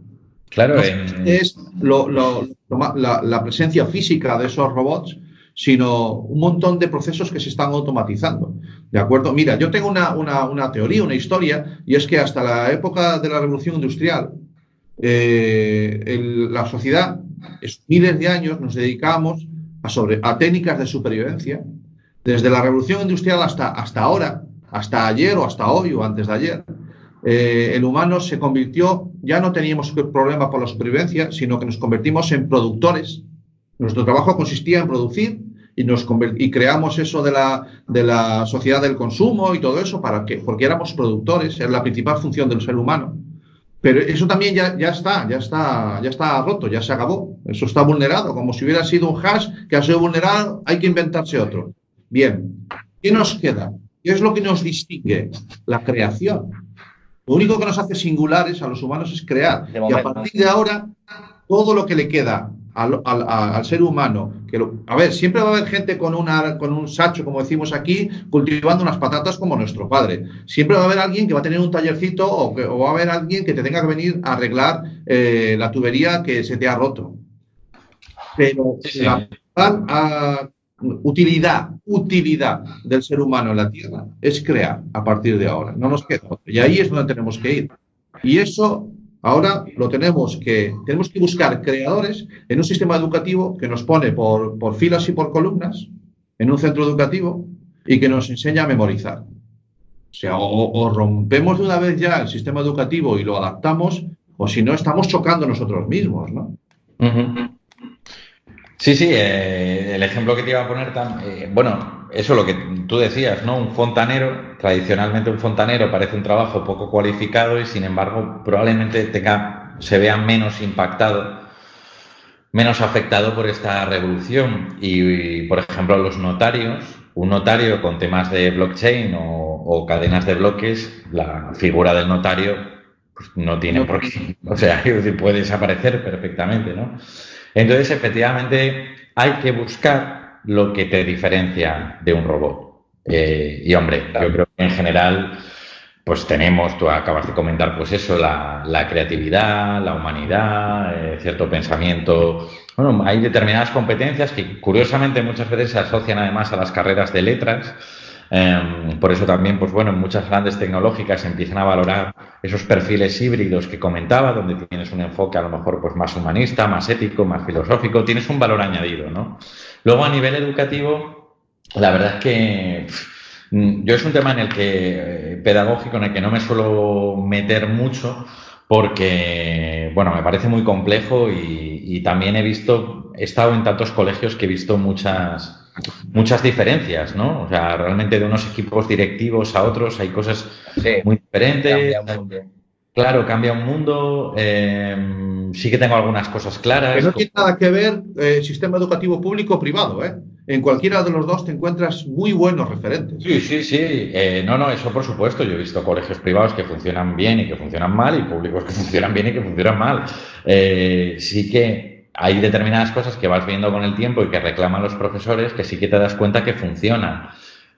Claro, es la, presencia física de esos robots, sino un montón de procesos que se están automatizando. ¿De acuerdo? Mira, yo tengo una, una, teoría, una historia, y es que hasta la época de la revolución industrial, eh, el- la sociedad, es- miles de años nos dedicamos a, sobre, a técnicas de supervivencia, desde la revolución industrial hasta, hasta ahora, hasta ayer o hasta hoy o antes de ayer. eh, el humano se convirtió, ya no teníamos problema por la supervivencia, sino que nos convertimos en productores. Nuestro trabajo consistía en producir y, nos y creamos eso de la, sociedad del consumo y todo eso para que, porque éramos productores, era la principal función del ser humano. Pero eso también ya, ya está, ya está, ya está roto, ya se acabó. Eso está vulnerado, como si hubiera sido un hash que ha sido vulnerado, hay que inventarse otro. Bien, ¿qué nos queda? ¿Qué es lo que nos distingue? La creación. Lo único que nos hace singulares a los humanos es crear. Y a partir de ahora, todo lo que le queda al, al- a- al ser humano, que lo- a ver, siempre va a haber gente con, una, con un sacho, como decimos aquí, cultivando unas patatas como nuestro padre. Siempre va a haber alguien que va a tener un tallercito o, que- o va a haber alguien que te tenga que venir a arreglar eh, la tubería que se te ha roto. Pero Sí, la principal ah, utilidad, utilidad del ser humano en la Tierra es crear a partir de ahora. No nos queda. Y ahí es donde tenemos que ir. Y eso ahora lo tenemos que, tenemos que buscar creadores en un sistema educativo que nos pone por, por filas y por columnas en un centro educativo y que nos enseña a memorizar. O sea, o, rompemos de una vez ya el sistema educativo y lo adaptamos, o si no, estamos chocando nosotros mismos, ¿no? Sí, sí, eh, el ejemplo que te iba a poner, tam- eh, bueno, eso lo que tú decías, ¿no? Un fontanero, tradicionalmente un fontanero parece un trabajo poco cualificado y sin embargo probablemente tenga, se vea menos impactado, menos afectado por esta revolución. Y, por ejemplo, los notarios, un notario con temas de blockchain o, o cadenas de bloques, la figura del notario pues, no tiene por qué, *laughs* o sea, puede desaparecer perfectamente, ¿no? Entonces, efectivamente, hay que buscar lo que te diferencia de un robot. Eh, y hombre, yo creo que en general, pues tenemos, tú acabas de comentar, pues eso, la, la creatividad, la humanidad, eh, cierto pensamiento. Bueno, hay determinadas competencias que curiosamente muchas veces se asocian además a las carreras de letras. Eh, por eso también, pues bueno, en muchas grandes tecnológicas empiezan a valorar esos perfiles híbridos que comentaba, donde tienes un enfoque a lo mejor pues más humanista, más ético, más filosófico, tienes un valor añadido, ¿no? Luego a nivel educativo, la verdad es que mm, yo es un tema en el que eh, pedagógico en el que no me suelo meter mucho porque, bueno, me parece muy complejo y también he visto, he estado en tantos colegios que he visto muchas muchas diferencias, ¿no? O sea, realmente de unos equipos directivos a otros hay cosas Sí, muy diferentes. cambia un mundo. Claro, cambia un mundo. eh, sí que tengo algunas cosas claras. Que no tiene nada que ver eh, sistema educativo público o privado, ¿eh? En cualquiera de los dos te encuentras muy buenos referentes. Sí, sí, sí. Eh, no, no, eso por supuesto. Yo he visto colegios privados que funcionan bien y que funcionan mal y públicos que *laughs* funcionan bien y que funcionan mal. Eh, sí que hay determinadas cosas que vas viendo con el tiempo y que reclaman los profesores que sí que te das cuenta que funcionan.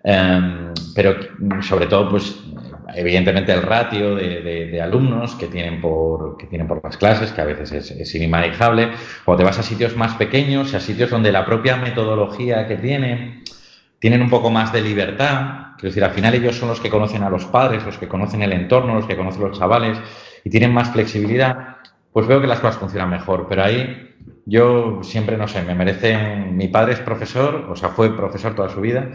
Eh, pero sobre todo, pues evidentemente el ratio de, alumnos que tienen, por, que tienen por las clases, que a veces es, es o te vas a sitios más pequeños, a sitios donde la propia metodología que tienen tienen un poco más de libertad, quiero decir, al final ellos son los que conocen a los padres, los que conocen el entorno, los que conocen los chavales y tienen más flexibilidad, pues veo que las cosas funcionan mejor, pero ahí yo siempre, no sé, me merecen, mi padre es profesor, o sea, fue profesor toda su vida,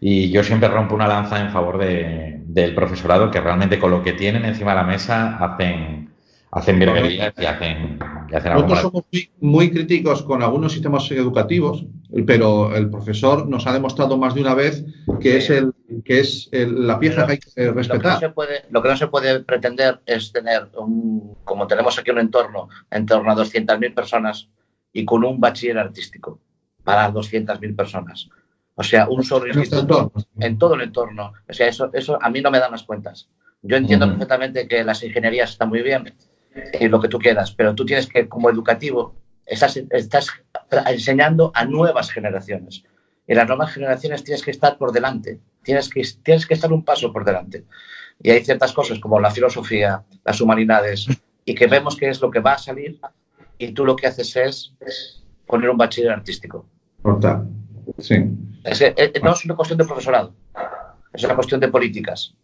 y yo siempre rompo una lanza en favor de- del profesorado, que realmente con lo que tienen encima de la mesa hacen, hacen virguerías y hacen, y hacen algo Nosotros somos muy, muy críticos con algunos sistemas educativos, pero el profesor nos ha demostrado más de una vez que es, el, que es el- la pieza que hay que Lo que, no respetar. se puede, lo que no se puede pretender es tener, un, como tenemos aquí un entorno, en torno a 200.000 personas y con un bachiller artístico para 200.000 personas. O sea, un solo En nuestro instituto en todo el entorno. O sea, eso, eso a mí no me dan las cuentas. Yo entiendo Ujú. perfectamente que las ingenierías están muy bien y lo que tú quieras, pero tú tienes que, como educativo, estás, estás enseñando a nuevas generaciones. Y las nuevas generaciones tienes que estar por delante, tienes que, tienes que estar un paso por delante. Y hay ciertas cosas como la filosofía, las humanidades, y que vemos que es lo que va a salir, y tú lo que haces es poner un bachiller artístico. Cortar. Sí. Es que, eh, no es una cuestión de profesorado, es una cuestión de políticas.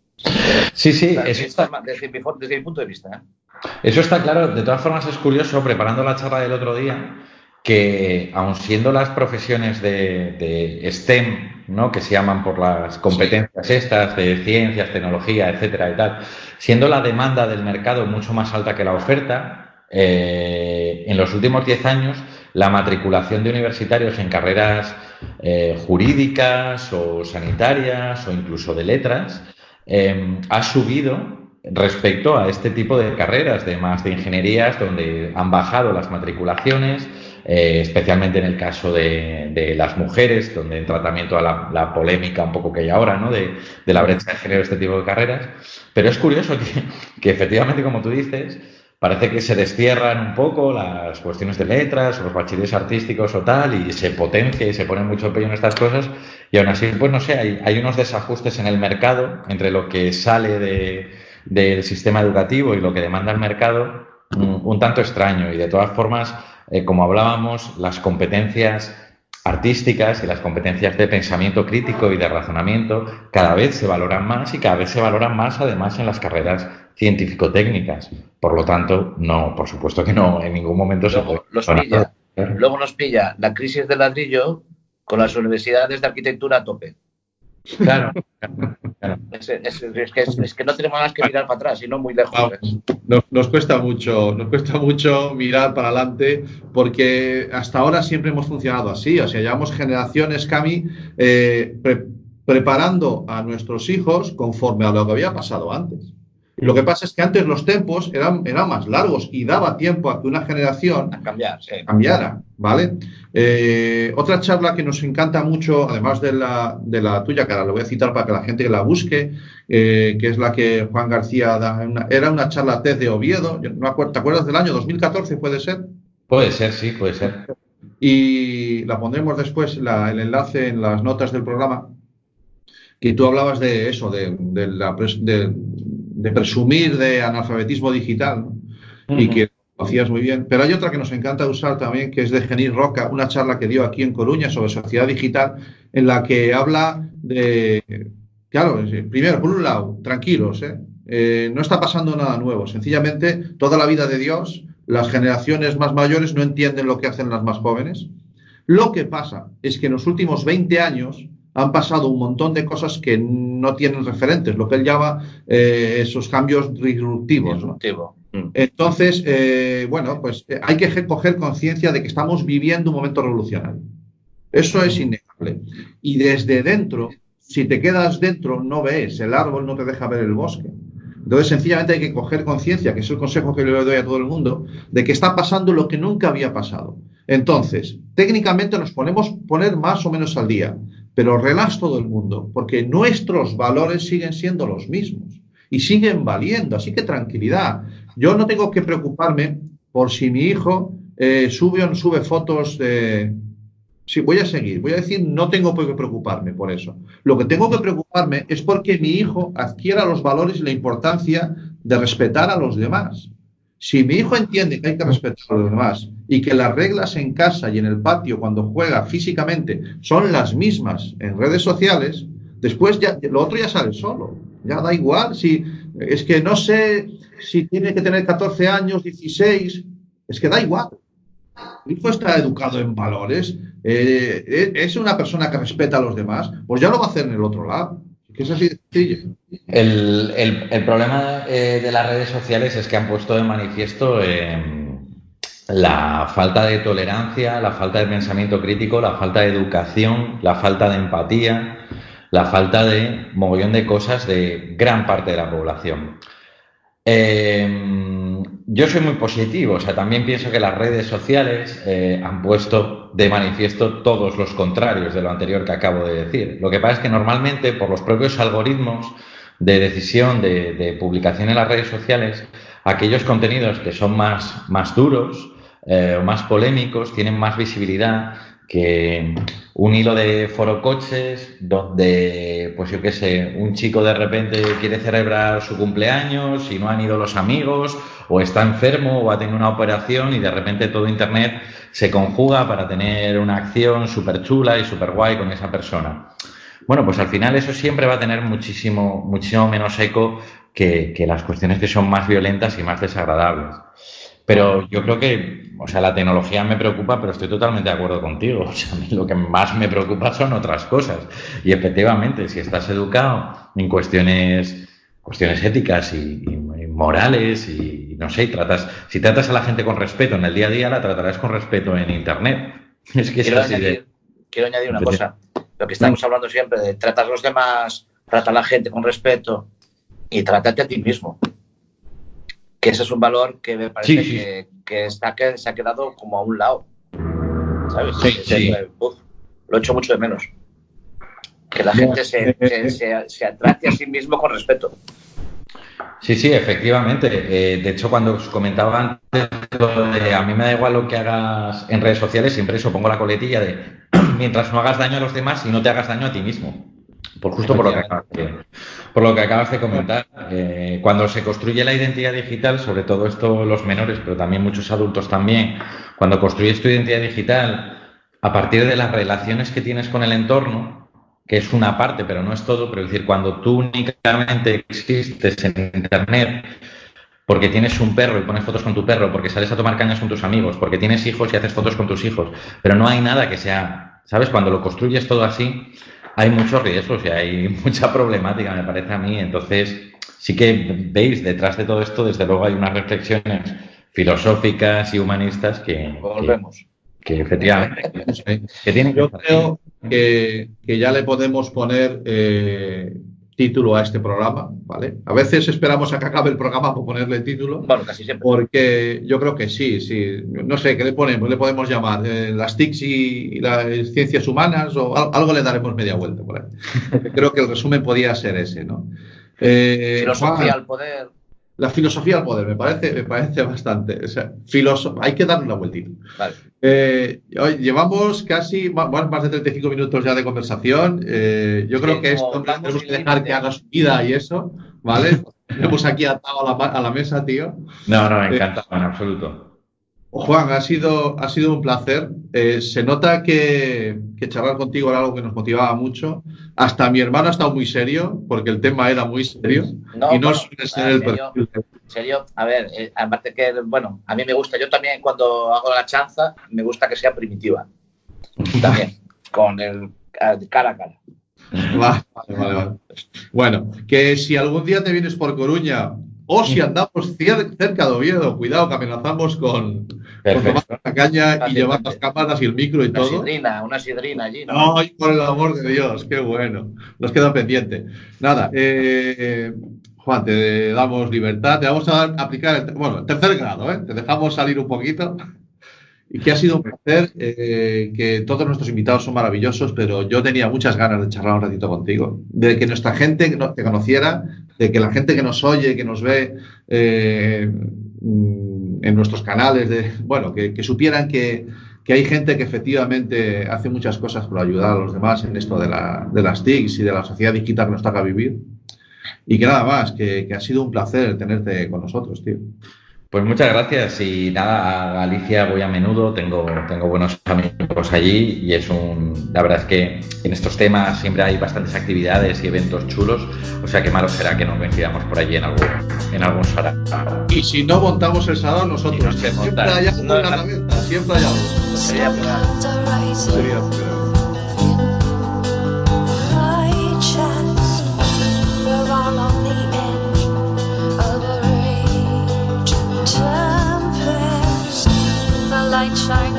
Sí, sí, Desde, eso está, desde mi, desde mi punto de vista. ¿eh? eso está claro. De todas formas, es curioso, preparando la charla del otro día, que aun siendo las profesiones de, de STEM, ¿no? que se llaman por las competencias estas de ciencias, tecnología, etcétera y tal, siendo la demanda del mercado mucho más alta que la oferta, eh, en los últimos 10 años la matriculación de universitarios en carreras eh, jurídicas o sanitarias o incluso de letras eh, ha subido respecto a este tipo de carreras, de más de ingenierías, donde han bajado las matriculaciones, eh, especialmente en el caso de, las mujeres, donde en tratamiento a la, la, polémica un poco que hay ahora, ¿no? De, de la brecha de género, este tipo de carreras. Pero es curioso que, que efectivamente, como tú dices, parece que se destierran un poco las cuestiones de letras los bachilleres artísticos o tal, y se potencia y se pone mucho empeño en estas cosas, y aún así, pues no sé, hay, unos desajustes en el mercado entre lo que sale de, del sistema educativo y lo que demanda el mercado, un, un tanto extraño, y de todas formas, eh, como hablábamos, las competencias artísticas y las competencias de pensamiento crítico y de razonamiento cada vez se valoran más y cada vez se valoran más además en las carreras científico-técnicas. Por lo tanto, no, por supuesto que no, en ningún momento luego, se puede. Pilla, luego nos pilla la crisis del ladrillo con las universidades de arquitectura a tope. Claro. claro. Es, es, es, que, es, que, no tenemos más que mirar para atrás, sino muy lejos. Nos, nos, cuesta mucho, nos cuesta mucho mirar para adelante porque hasta ahora siempre hemos funcionado así. O sea, llevamos generaciones, Cami, eh, pre preparando a nuestros hijos conforme a lo que había pasado antes. Lo que pasa es que antes los tiempos eran, eran más largos y daba tiempo a que una generación a cambiar, sí. cambiara, ¿vale? Eh, otra charla que nos encanta mucho, además de la, de la tuya, que ahora lo voy a citar para que la gente la busque, eh, que es la que Juan García da, una, era una charla TED de Oviedo, ¿te acuerdas del año 2014, puede ser? Puede ser, sí, puede ser. Y la pondremos después, la, el enlace en las notas del programa, que tú hablabas de eso, de, de la... De, de presumir de analfabetismo digital ¿no? uh -huh. y que lo hacías muy bien. Pero hay otra que nos encanta usar también, que es de Genís Roca, una charla que dio aquí en Coruña sobre sociedad digital, en la que habla de, claro, primero, por un lado, tranquilos, ¿eh? Eh, no está pasando nada nuevo, sencillamente toda la vida de Dios, las generaciones más mayores no entienden lo que hacen las más jóvenes. Lo que pasa es que en los últimos 20 años han pasado un montón de cosas que no tienen referentes, lo que él llama eh, esos cambios disruptivos. Disruptivo. ¿no? Entonces, eh, bueno, pues eh, hay que coger conciencia de que estamos viviendo un momento revolucionario. Eso es innegable. Y desde dentro, si te quedas dentro, no ves, el árbol no te deja ver el bosque. Entonces, sencillamente hay que coger conciencia, que es el consejo que le doy a todo el mundo, de que está pasando lo que nunca había pasado. Entonces, técnicamente nos ponemos poner más o menos al día pero relax todo el mundo, porque nuestros valores siguen siendo los mismos y siguen valiendo, así que tranquilidad. Yo no tengo que preocuparme por si mi hijo eh, sube o no sube fotos de... Sí, voy a seguir, voy a decir, no tengo por qué preocuparme por eso. Lo que tengo que preocuparme es porque mi hijo adquiera los valores y la importancia de respetar a los demás. Si mi hijo entiende que hay que respetar a los demás y que las reglas en casa y en el patio cuando juega físicamente son las mismas en redes sociales, después ya lo otro ya sale solo. Ya da igual si es que no sé si tiene que tener 14 años, 16, es que da igual. Mi hijo está educado en valores, eh, es una persona que respeta a los demás, pues ya lo va a hacer en el otro lado. Es así de sencillo. El, problema eh, de las redes sociales es que han puesto de manifiesto eh, la falta de tolerancia, la falta de pensamiento crítico, la falta de educación, la falta de empatía, la falta de mogollón de cosas de gran parte de la población. Eh, yo soy muy positivo, o sea, también pienso que las redes sociales eh, han puesto de manifiesto todos los contrarios de lo anterior que acabo de decir. Lo que pasa es que normalmente por los propios algoritmos de decisión de, publicación en las redes sociales, aquellos contenidos que son más, más duros eh, más polémicos tienen más visibilidad que un hilo de forocoches donde, pues yo qué sé, un chico de repente quiere celebrar su cumpleaños y no han ido los amigos, o está enfermo o ha tenido una operación y de repente todo Internet se conjuga para tener una acción súper chula y súper guay con esa persona. Bueno, pues al final eso siempre va a tener muchísimo, muchísimo menos eco que, que las cuestiones que son más violentas y más desagradables. Pero yo creo que, o sea, la tecnología me preocupa, pero estoy totalmente de acuerdo contigo. *laughs* O sea, a mí lo que más me preocupa son otras cosas. Y efectivamente, si estás educado en cuestiones, cuestiones éticas y, y morales y no sé, y tratas, si tratas a la gente con respeto en el día a día, la tratarás con respeto en internet. *laughs* Es que es Quiero de. añadir, quiero añadir una cosa. Lo que estamos hablando siempre de tratar a los demás, trata a la gente con respeto y trátate a ti mismo. Que ese es un valor que me parece Sí, sí. Que, que está que se ha quedado como a un lado. ¿Sabes? Sí, sí. uf, lo echo mucho de menos. Que la gente se, se, se- se trate a sí mismo con respeto. Sí, sí, efectivamente. Eh, de hecho, cuando os comentaba antes lo de a mí me da igual lo que hagas en redes sociales, siempre eso pongo la coletilla de *clears throat* mientras no hagas daño a los demás y no te hagas daño a ti mismo. Por justo por lo que acabas de, por lo que acabas de comentar. Eh, cuando se construye la identidad digital, sobre todo esto los menores, pero también muchos adultos también, cuando construyes tu identidad digital a partir de las relaciones que tienes con el entorno, que es una parte, pero no es todo, pero es decir, cuando tú únicamente existes en Internet porque tienes un perro y pones fotos con tu perro, porque sales a tomar cañas con tus amigos, porque tienes hijos y haces fotos con tus hijos, pero no hay nada que sea, ¿sabes? Cuando lo construyes todo así, hay muchos riesgos y hay *laughs* mucha problemática, me parece a mí. Entonces, sí que veis detrás de todo esto, desde luego hay unas reflexiones filosóficas y humanistas que, Volvemos. que, que efectivamente *laughs* que tienen Yo creo que, que ya le podemos poner eh, título a este programa, ¿vale? A veces esperamos a que acabe el programa por ponerle título, Bueno, casi siempre. porque yo creo que sí, sí. No sé, ¿qué le ponemos? ¿Le podemos llamar? Eh, ¿Las TICs y, y las ciencias humanas? O al- algo le daremos media vuelta por ahí. *laughs* Creo que el resumen podía ser ese, ¿no? Eh, Filosofía al poder. La filosofía al poder, me parece, me parece bastante. O sea, filoso- hay que darle una vueltita. Vale. Eh, hoy llevamos casi bueno, más de 35 minutos ya de conversación. Eh, yo creo que esto tenemos que dejar que haga su vida y eso, ¿vale? *laughs* Tenemos aquí atado a la, a la mesa, tío. No, no, encantado, en absoluto. Juan, ha sido, ha sido un placer. Eh, se nota que, que charlar contigo era algo que nos motivaba mucho. Hasta mi hermano ha estado muy serio, porque el tema era muy serio. No, y no bueno, suele ser el perfil. En serio, a ver, eh, aparte que, bueno, a mí me gusta, yo también cuando hago la chanza, me gusta que sea primitiva. *laughs* También, con el cara a cara. Vale, vale, vale. Bueno, que si algún día te vienes por Coruña o si andamos cerca de Oviedo, cuidado que amenazamos con, tomar la caña y llevar las cámaras y el micro y Una todo. sidrina, una sidrina allí, ¿no? Ay, por el amor de Dios, qué bueno. Nos queda pendiente. Nada, eh, Juan, te damos libertad, te vamos a aplicar el, bueno, el tercer grado, ¿eh? Te dejamos salir un poquito. Y que ha sido un placer, eh, que todos nuestros invitados son maravillosos, pero yo tenía muchas ganas de charlar un ratito contigo, de que nuestra gente te conociera, de que la gente que nos oye, que nos ve eh, mm, en nuestros canales, de, bueno, que, que supieran que, que hay gente que efectivamente hace muchas cosas por ayudar a los demás en esto de, la, de las TICs y de la sociedad digital que nos toca vivir. Y que nada más, que, que ha sido un placer tenerte con nosotros, tío. Pues muchas gracias y nada, a Galicia voy a menudo, tengo, tengo buenos amigos allí y es un, la verdad es que en estos temas siempre hay bastantes actividades y eventos chulos, o sea que malo será que no coincidamos por allí en algún, en algún sarao. Y si no montamos el salón nosotros, no siempre hay algo No, en la no. cabeza, siempre hay algo. Sería pena. Sería, light shine.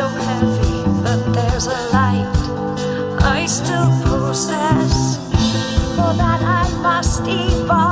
So heavy, but there's a light I still possess. For that I must evolve.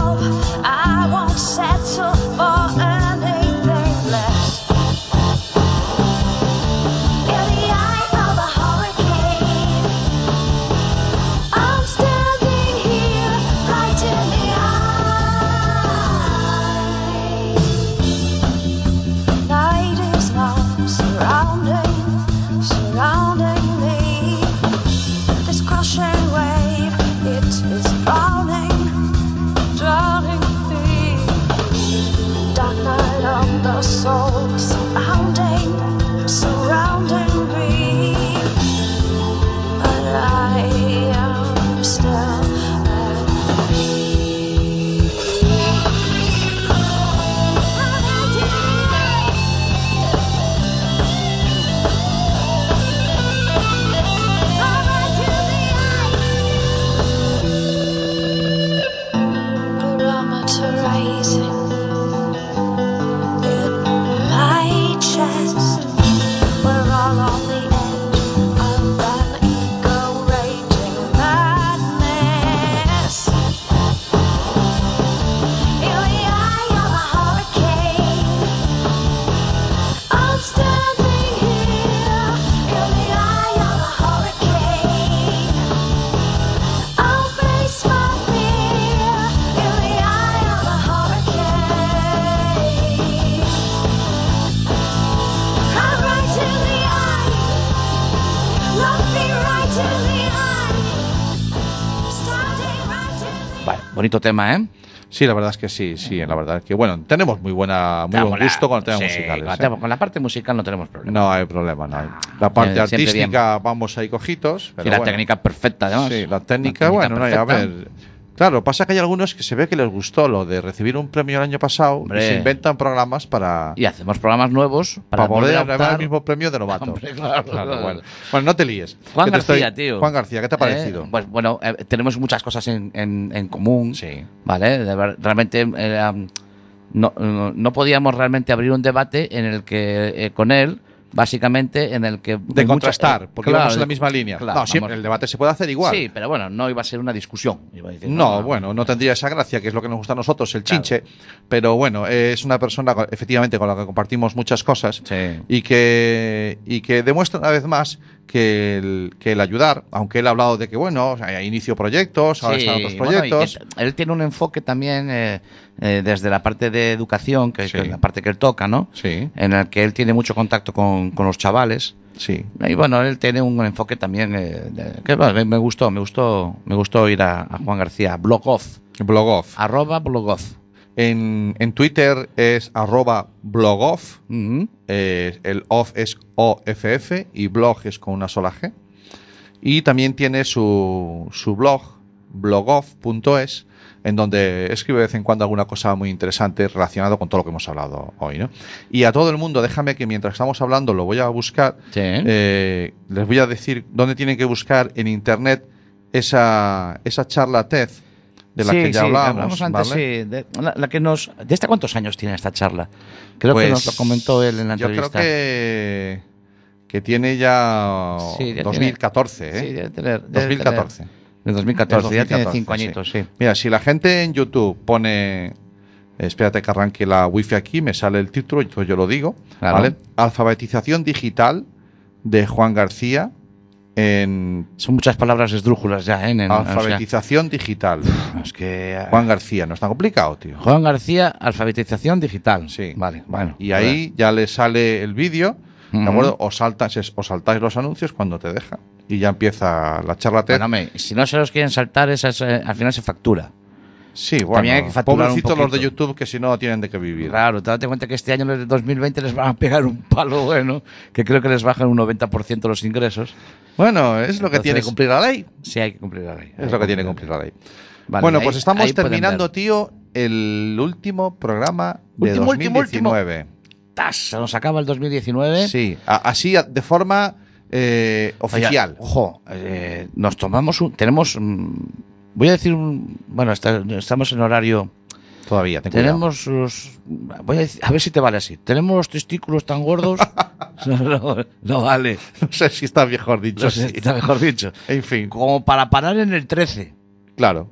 Bonito tema, ¿eh? Sí, la verdad es que sí, sí, la verdad es que bueno, tenemos muy buena, muy buen gusto con el tema sí, musical. Con, la parte musical no tenemos problema. No hay problema, no hay. La parte Eh, artística vamos ahí cogitos. Pero y la bueno. técnica perfecta, además. Sí, la técnica, La técnica bueno, no, a ver. Claro, pasa que hay algunos que se ve que les gustó lo de recibir un premio el año pasado Hombre. y se inventan programas para, Y hacemos programas nuevos para, para poder ganar el mismo premio de novato. Hombre, claro, claro. bueno. Bueno, no te líes. Juan García, estoy- tío. Juan García, ¿qué te ha Eh, parecido? pues bueno, eh, tenemos muchas cosas en, en- en común. Sí. ¿Vale? De realmente eh, um, no, no- podíamos realmente abrir un debate en el que con él, básicamente, en el que. de mucha- contrastar, eh, porque claro, vamos en la misma línea. claro, no, siempre el debate se puede hacer igual. Sí, pero bueno, no iba a ser una discusión. iba a decir, No, bueno, no tendría esa gracia, que es lo que nos gusta a nosotros, el Claro. chinche. Pero bueno, es una persona efectivamente con la que compartimos muchas cosas Sí. y que y que demuestra una vez más que el, que el ayudar, aunque él ha hablado de que bueno, inicio proyectos, ahora Sí, están otros proyectos. él tiene un enfoque también eh, eh, desde la parte de educación, que, Sí. que es la parte que él toca, ¿no? Sí, En el que él tiene mucho contacto con, con los chavales. sí. Y bueno, él tiene un enfoque también eh, de- que bueno, me, gustó, me gustó, me gustó ir a, a Juan García, blogoff, Blogoff. arroba blogoff. En, en Twitter es arroba blogoff, eh, el off es OFF y blog es con una sola G. Y también tiene su, su blog, blogoff.es, en donde escribe de vez en cuando alguna cosa muy interesante relacionado con todo lo que hemos hablado hoy. ¿no? Y a todo el mundo, déjame que mientras estamos hablando lo voy a buscar. Sí. Eh, les voy a decir dónde tienen que buscar en internet esa, esa charla TED de la Sí, que ya sí, hablábamos. hablamos antes, ¿vale? sí, de, la, la que nos, ¿De esta cuántos años tiene esta charla? Creo que Pues, nos lo comentó él en la Yo creo entrevista. que, que tiene ya, Sí, ya 2014, Sí, ¿eh? debe tener- debe 2014. tener- De 2014, ya tiene 2014, cinco sí. añitos, sí. Mira, si la gente en YouTube pone. Espérate que arranque la wifi aquí, me sale el título, entonces yo lo digo. Claro. ¿vale? Alfabetización digital de Juan García en Son muchas palabras esdrújulas ya, ¿eh? En- en- o sea, alfabetización digital. es que... eh, Juan García, no es tan complicado, tío. Juan García, alfabetización digital. Sí. Vale, bueno. Y ahí ya le sale el vídeo, ¿de acuerdo? O saltas, o saltáis los anuncios cuando te deja. Y ya empieza la charla TED. Bueno, si no se los quieren saltar, esas, eh, al final se factura. Sí, bueno, También hay que facturar un pobrecitos los de. YouTube que si no tienen de qué vivir. Claro, te date cuenta que este año, en el 2020, les van a pegar un palo bueno, que creo que les bajan un 90% los ingresos. Bueno, es lo que tiene que cumplir la ley. Sí, hay que cumplir la ley. Es lo que tiene que cumplir la ley. Vale, bueno, ahí- pues estamos terminando, tío, el último programa de Último, último, último. 2019. ¡Tas! Se nos acaba el 2019. Sí, así de forma eh, oficial. Oye, ojo, eh, nos tomamos un. Tenemos. mm, voy a decir un. Bueno, está- estamos en horario. Todavía, ten cuidado. Tenemos los. Voy a, decir- a ver si te vale así. Tenemos los testículos tan gordos. *laughs* no, no, no vale. No sé si está mejor dicho No sé, así. está mejor dicho. En fin, Como para parar en el 13. claro.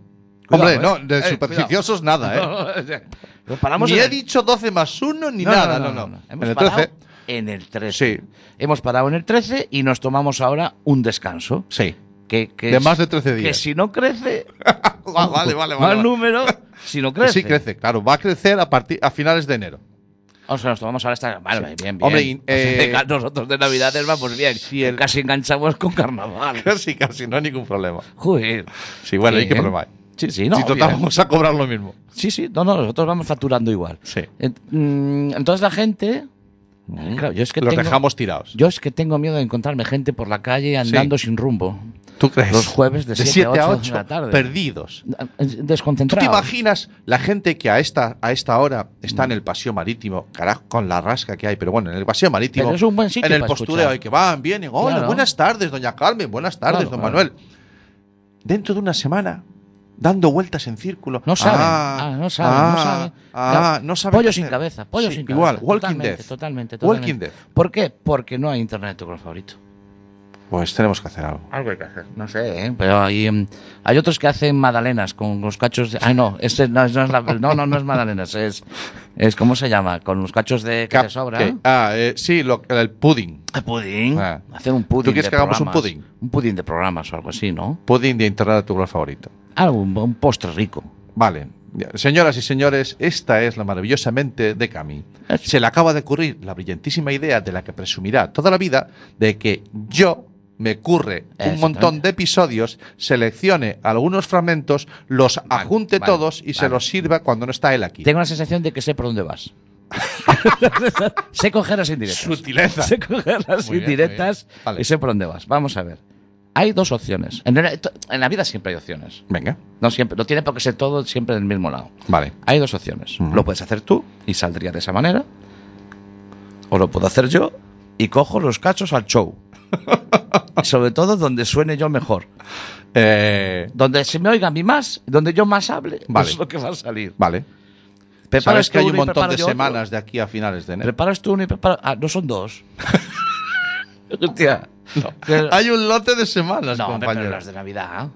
Hombre, Cuidado, *laughs* no, ¿eh? de Eh, supersticiosos nada, ¿eh? Lo paramos Ni he el- dicho 12 más 1 ni nada, no, no. Hemos En el parado 13, en el 13. sí, Hemos parado en el 13 y nos tomamos ahora un descanso. sí. Que, que De es- más de 13 Que días. si no crece, Va- *laughs* vale, vale, mal vale. *laughs* vale. número, si no *laughs* Que crece. Sí crece, claro. Va a crecer a, partir, a finales de enero. O sea, nos tomamos ahora esta. Vale, bien, bien. Hombre, y, eh, nosotros de Navidades vamos bien. si el- Casi enganchamos con carnaval. Casi, casi, no hay ningún problema. Joder. Sí, bueno, ¿y Sí, qué ¿eh? problema hay? Sí, sí, no. si total vamos a cobrar lo mismo. Sí, sí, no, no, nosotros vamos facturando igual. Sí. Mm, Entonces la gente. Claro, yo es que Los tengo, dejamos tirados. Yo es que tengo miedo de encontrarme gente por la calle andando sin rumbo. ¿Tú crees? Los jueves de 7 a 8 de la tarde. perdidos. ¿Tú te Desconcentrados. imaginas la gente que a esta, a esta hora está en el paseo marítimo, carajo, con la rasca que hay, pero bueno, en el paseo marítimo, Pero es un buen sitio en el postureo, escuchar. y que van, vienen, hola, Claro. buenas tardes, doña Carmen, buenas tardes, Claro, don. Manuel. Dentro de una semana, dando vueltas en círculo. No saben. Ah, Ah, no saben, no ah, saben. ah, no saben Pollo sin hacer. cabeza, pollo Sí, sin cabeza. Igual, Walking totalmente, Dead. Totalmente, Walking totalmente. Dead. ¿Por qué? Porque no hay internet en tu color favorito. Pues tenemos que hacer algo. Algo hay que hacer. No sé, ¿eh? pero hay, em, hay otros que hacen magdalenas con los cachos de... Ay, no, este no, es- no es la- no, no, no es magdalenas, es, es... ¿Cómo se llama? Con los cachos de que te sobra. Cupcake. Ah, eh, sí, lo- el pudding. El pudín. Ah. Hacer un pudín ¿Tú quieres de que hagamos un programas. pudín? Un pudín de programas o algo así, ¿no? Pudding de internet de tu color favorito. Algo, un, postre rico. Vale. Señoras y señores, esta es la maravillosa mente de Cami. Se le acaba de ocurrir la brillantísima idea de la que presumirá toda la vida de que yo me curre un montón de episodios, seleccione algunos fragmentos, los adjunte vale, todos y se los sirva cuando no está él aquí. Tengo la sensación de que sé por dónde vas. *laughs* sé coger las indirectas. Sutileza. Sé coger las Muy indirectas bien. Y sé por dónde vas. Vamos a ver. Hay dos opciones. En, la- en la vida siempre hay opciones. Venga, No siempre, no tiene por qué ser todo siempre del mismo lado. vale. Hay dos opciones. Lo puedes hacer tú y saldría de esa manera. O lo puedo hacer yo y cojo los cachos al show. *laughs* Sobre todo donde suene yo mejor. Eh, Donde se me oiga a mí más, donde yo más hable, Vale. es lo que va a salir. vale. Preparas Sabes que hay un montón de otro. semanas de aquí a finales de enero. Preparas tú uno y preparo. Ah, no son dos. *laughs* Hostia. *laughs* Hay un lote de semanas, no, hombre, pero compañero. las de Navidad.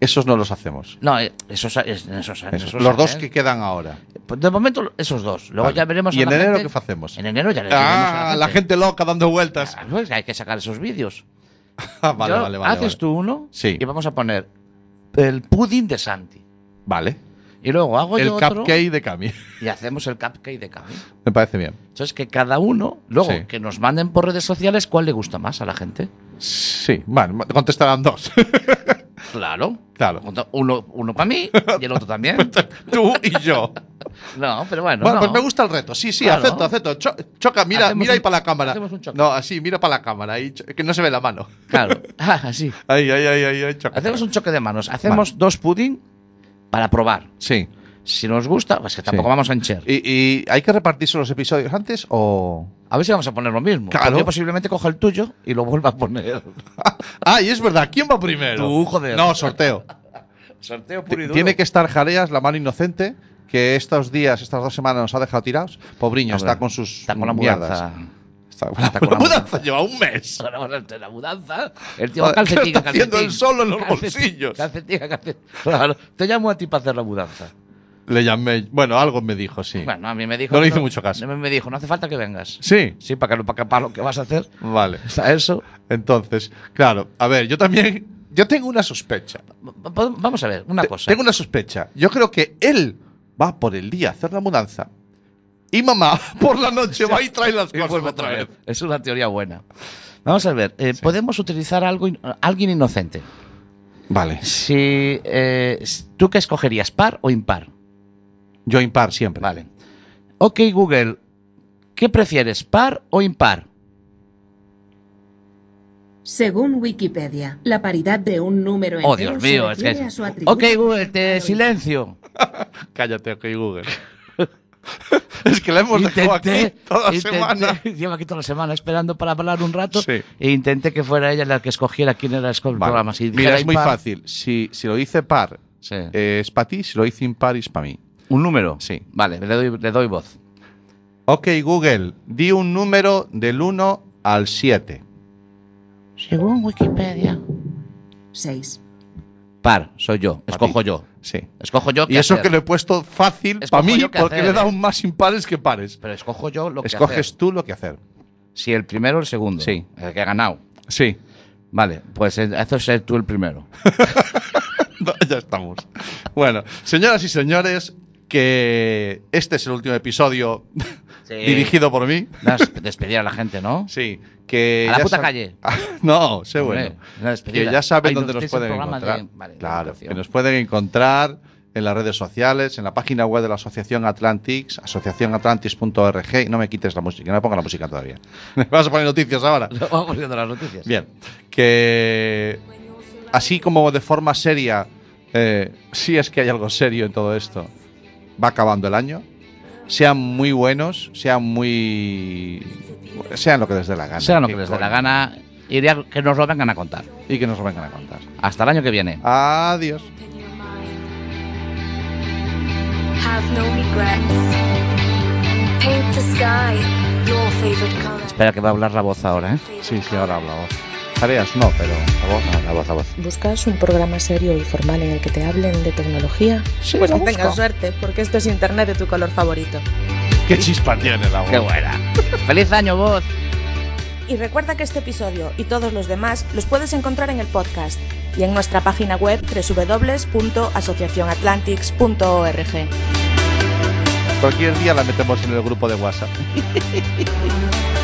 Esos no los hacemos. No, esos, es- esos, Esos. esos los dos que quedan ahora. Pues de momento, esos dos. Luego Vale. ya veremos. ¿Y en enero gente- qué hacemos? En enero ya le diremos a Ah, la gente loca dando vueltas. Claro, es que hay que sacar esos vídeos. Ah, *laughs* vale, Yo- vale, vale. Haces vale. tú uno Sí. y vamos a poner el pudding de Santi. Vale. Y luego hago El yo otro cupcake de Cami. y hacemos el cupcake de Cami. Me parece bien. Entonces que cada uno, luego Sí. que nos manden por redes sociales cuál le gusta más a la gente. Sí, bueno, contestarán dos. *laughs* Claro. claro. Uno, uno para mí y el otro también. *laughs* Tú y yo. *laughs* No, pero bueno. bueno, no. pues me gusta el reto. Sí, sí, Claro. acepto, acepto. Cho- choca, mira, Hacemos mira ahí un- para la cámara. hacemos un choque. No, así, mira para la cámara. Ahí, que no se ve la mano. Claro. Ah, así. Ahí, ahí, ahí, ahí, ahí, choca. Hacemos un choque de manos. Hacemos dos pudding para probar. Sí. Si nos gusta, pues que tampoco Sí. vamos a encher. ¿Y, y hay que repartirse los episodios antes o...? A ver si vamos a poner lo mismo. Claro. Yo posiblemente coja el tuyo y lo vuelva a poner. *laughs* Ah, y es verdad. ¿Quién va primero? Tú, joder. No, sorteo. *laughs* Sorteo puro y duro. Tiene que estar Jareas, la mano inocente, que estos días, estas dos semanas nos ha dejado tirados. Pobriño, está con sus Está con la mierdas. Está, Está con la mudanza lleva un mes. Ahora vamos a hacer la mudanza. El tío Joder, calcetín, ¿qué está calcetín. haciendo él solo en los Calcetín, bolsillos? Calcetín, calcetín. Claro, te llamo a ti para hacer la mudanza. Le llamé. Bueno, algo me dijo, sí. Bueno, a mí me dijo. No le hice mucho caso. Me dijo, no hace falta que vengas. Sí. Sí, para, que, para, para lo que vas a hacer. Vale. O sea, eso. Entonces, claro, a ver, yo también. Yo tengo una sospecha. Va- va- Vamos a ver, una cosa. Tengo una sospecha. Yo creo que él va por el día a hacer la mudanza. Y mamá, por la noche, va y trae las cosas vuelve otra vez. Es una teoría buena. Vamos a ver, eh, podemos utilizar algo, in- alguien inocente. Vale. Si, eh, ¿Tú qué escogerías, par o impar? Yo impar siempre. Vale. Ok, Google, ¿qué prefieres, par o impar? Según Wikipedia, la paridad de un número Oh, entero Dios mío, se es que... a su atributo Ok, Google, te silencio. *laughs* Cállate, ok, Google. *laughs* es que la hemos dejado aquí toda la intenté- semana. *laughs* Lleva aquí toda la semana esperando para hablar un rato. Sí. E intenté que fuera ella la que escogiera quién era el Vale. programa. Si Mira, es muy fácil. Si, si lo dice par, Sí. eh, es para ti. Si lo dice impar, es para mí. ¿Un número? Sí. Vale, le doy, le doy voz. Ok, Google, di un número del 1 al 7. Según Wikipedia. 6. Par, soy yo. Pa' Escojo ti. yo. Sí. Escojo yo. Y eso hacer. que lo he puesto fácil para mí, porque hacer, le he dado eh. más impares que pares. Pero escojo yo lo que Escoges hacer. tú lo que hacer. Si el primero o el segundo. Sí. El que ha ganado. Sí. Vale, pues eh, haces ser tú el primero. *laughs* No, ya estamos. Bueno, señoras y señores, que este es el último episodio Sí. dirigido por mí. *laughs* Das- Despedir a la gente, ¿no? Sí, que A la puta calle. *laughs* no, sé bueno. Que ya saben Ay, dónde ¿no nos pueden de- encontrar. vale, claro, que nos pueden encontrar en las redes sociales, en la página web de la Asociación Atlantics, asociacionatlantics.org. Y no me quites la música, no me ponga la música todavía. *laughs* ¿Me vas a poner noticias ahora? Vamos viendo las noticias. Bien, que así como de forma seria, eh, si es que hay algo serio en todo esto, va acabando el año. Sean muy buenos, sean muy. sean lo que les dé la gana. Sea lo ¿Qué que les dé la gana y de- que nos lo vengan a contar. Y que nos lo vengan a contar. Hasta el año que viene. Adiós. Espera que va a hablar la voz ahora, ¿eh? Sí, sí, ahora habla voz. Tareas no, pero la voz, La voz, la voz. ¿Buscas un programa serio y formal en el que te hablen de tecnología? Sí, pues que tengas busco. suerte, porque esto es internet de tu color favorito. Qué chispa tiene la voz. Qué buena. *laughs* ¡Feliz año, voz! Y recuerda que este episodio y todos los demás los puedes encontrar en el podcast y en nuestra página web www.asociacionatlantics.org. Cualquier día la metemos en el grupo de WhatsApp. *laughs*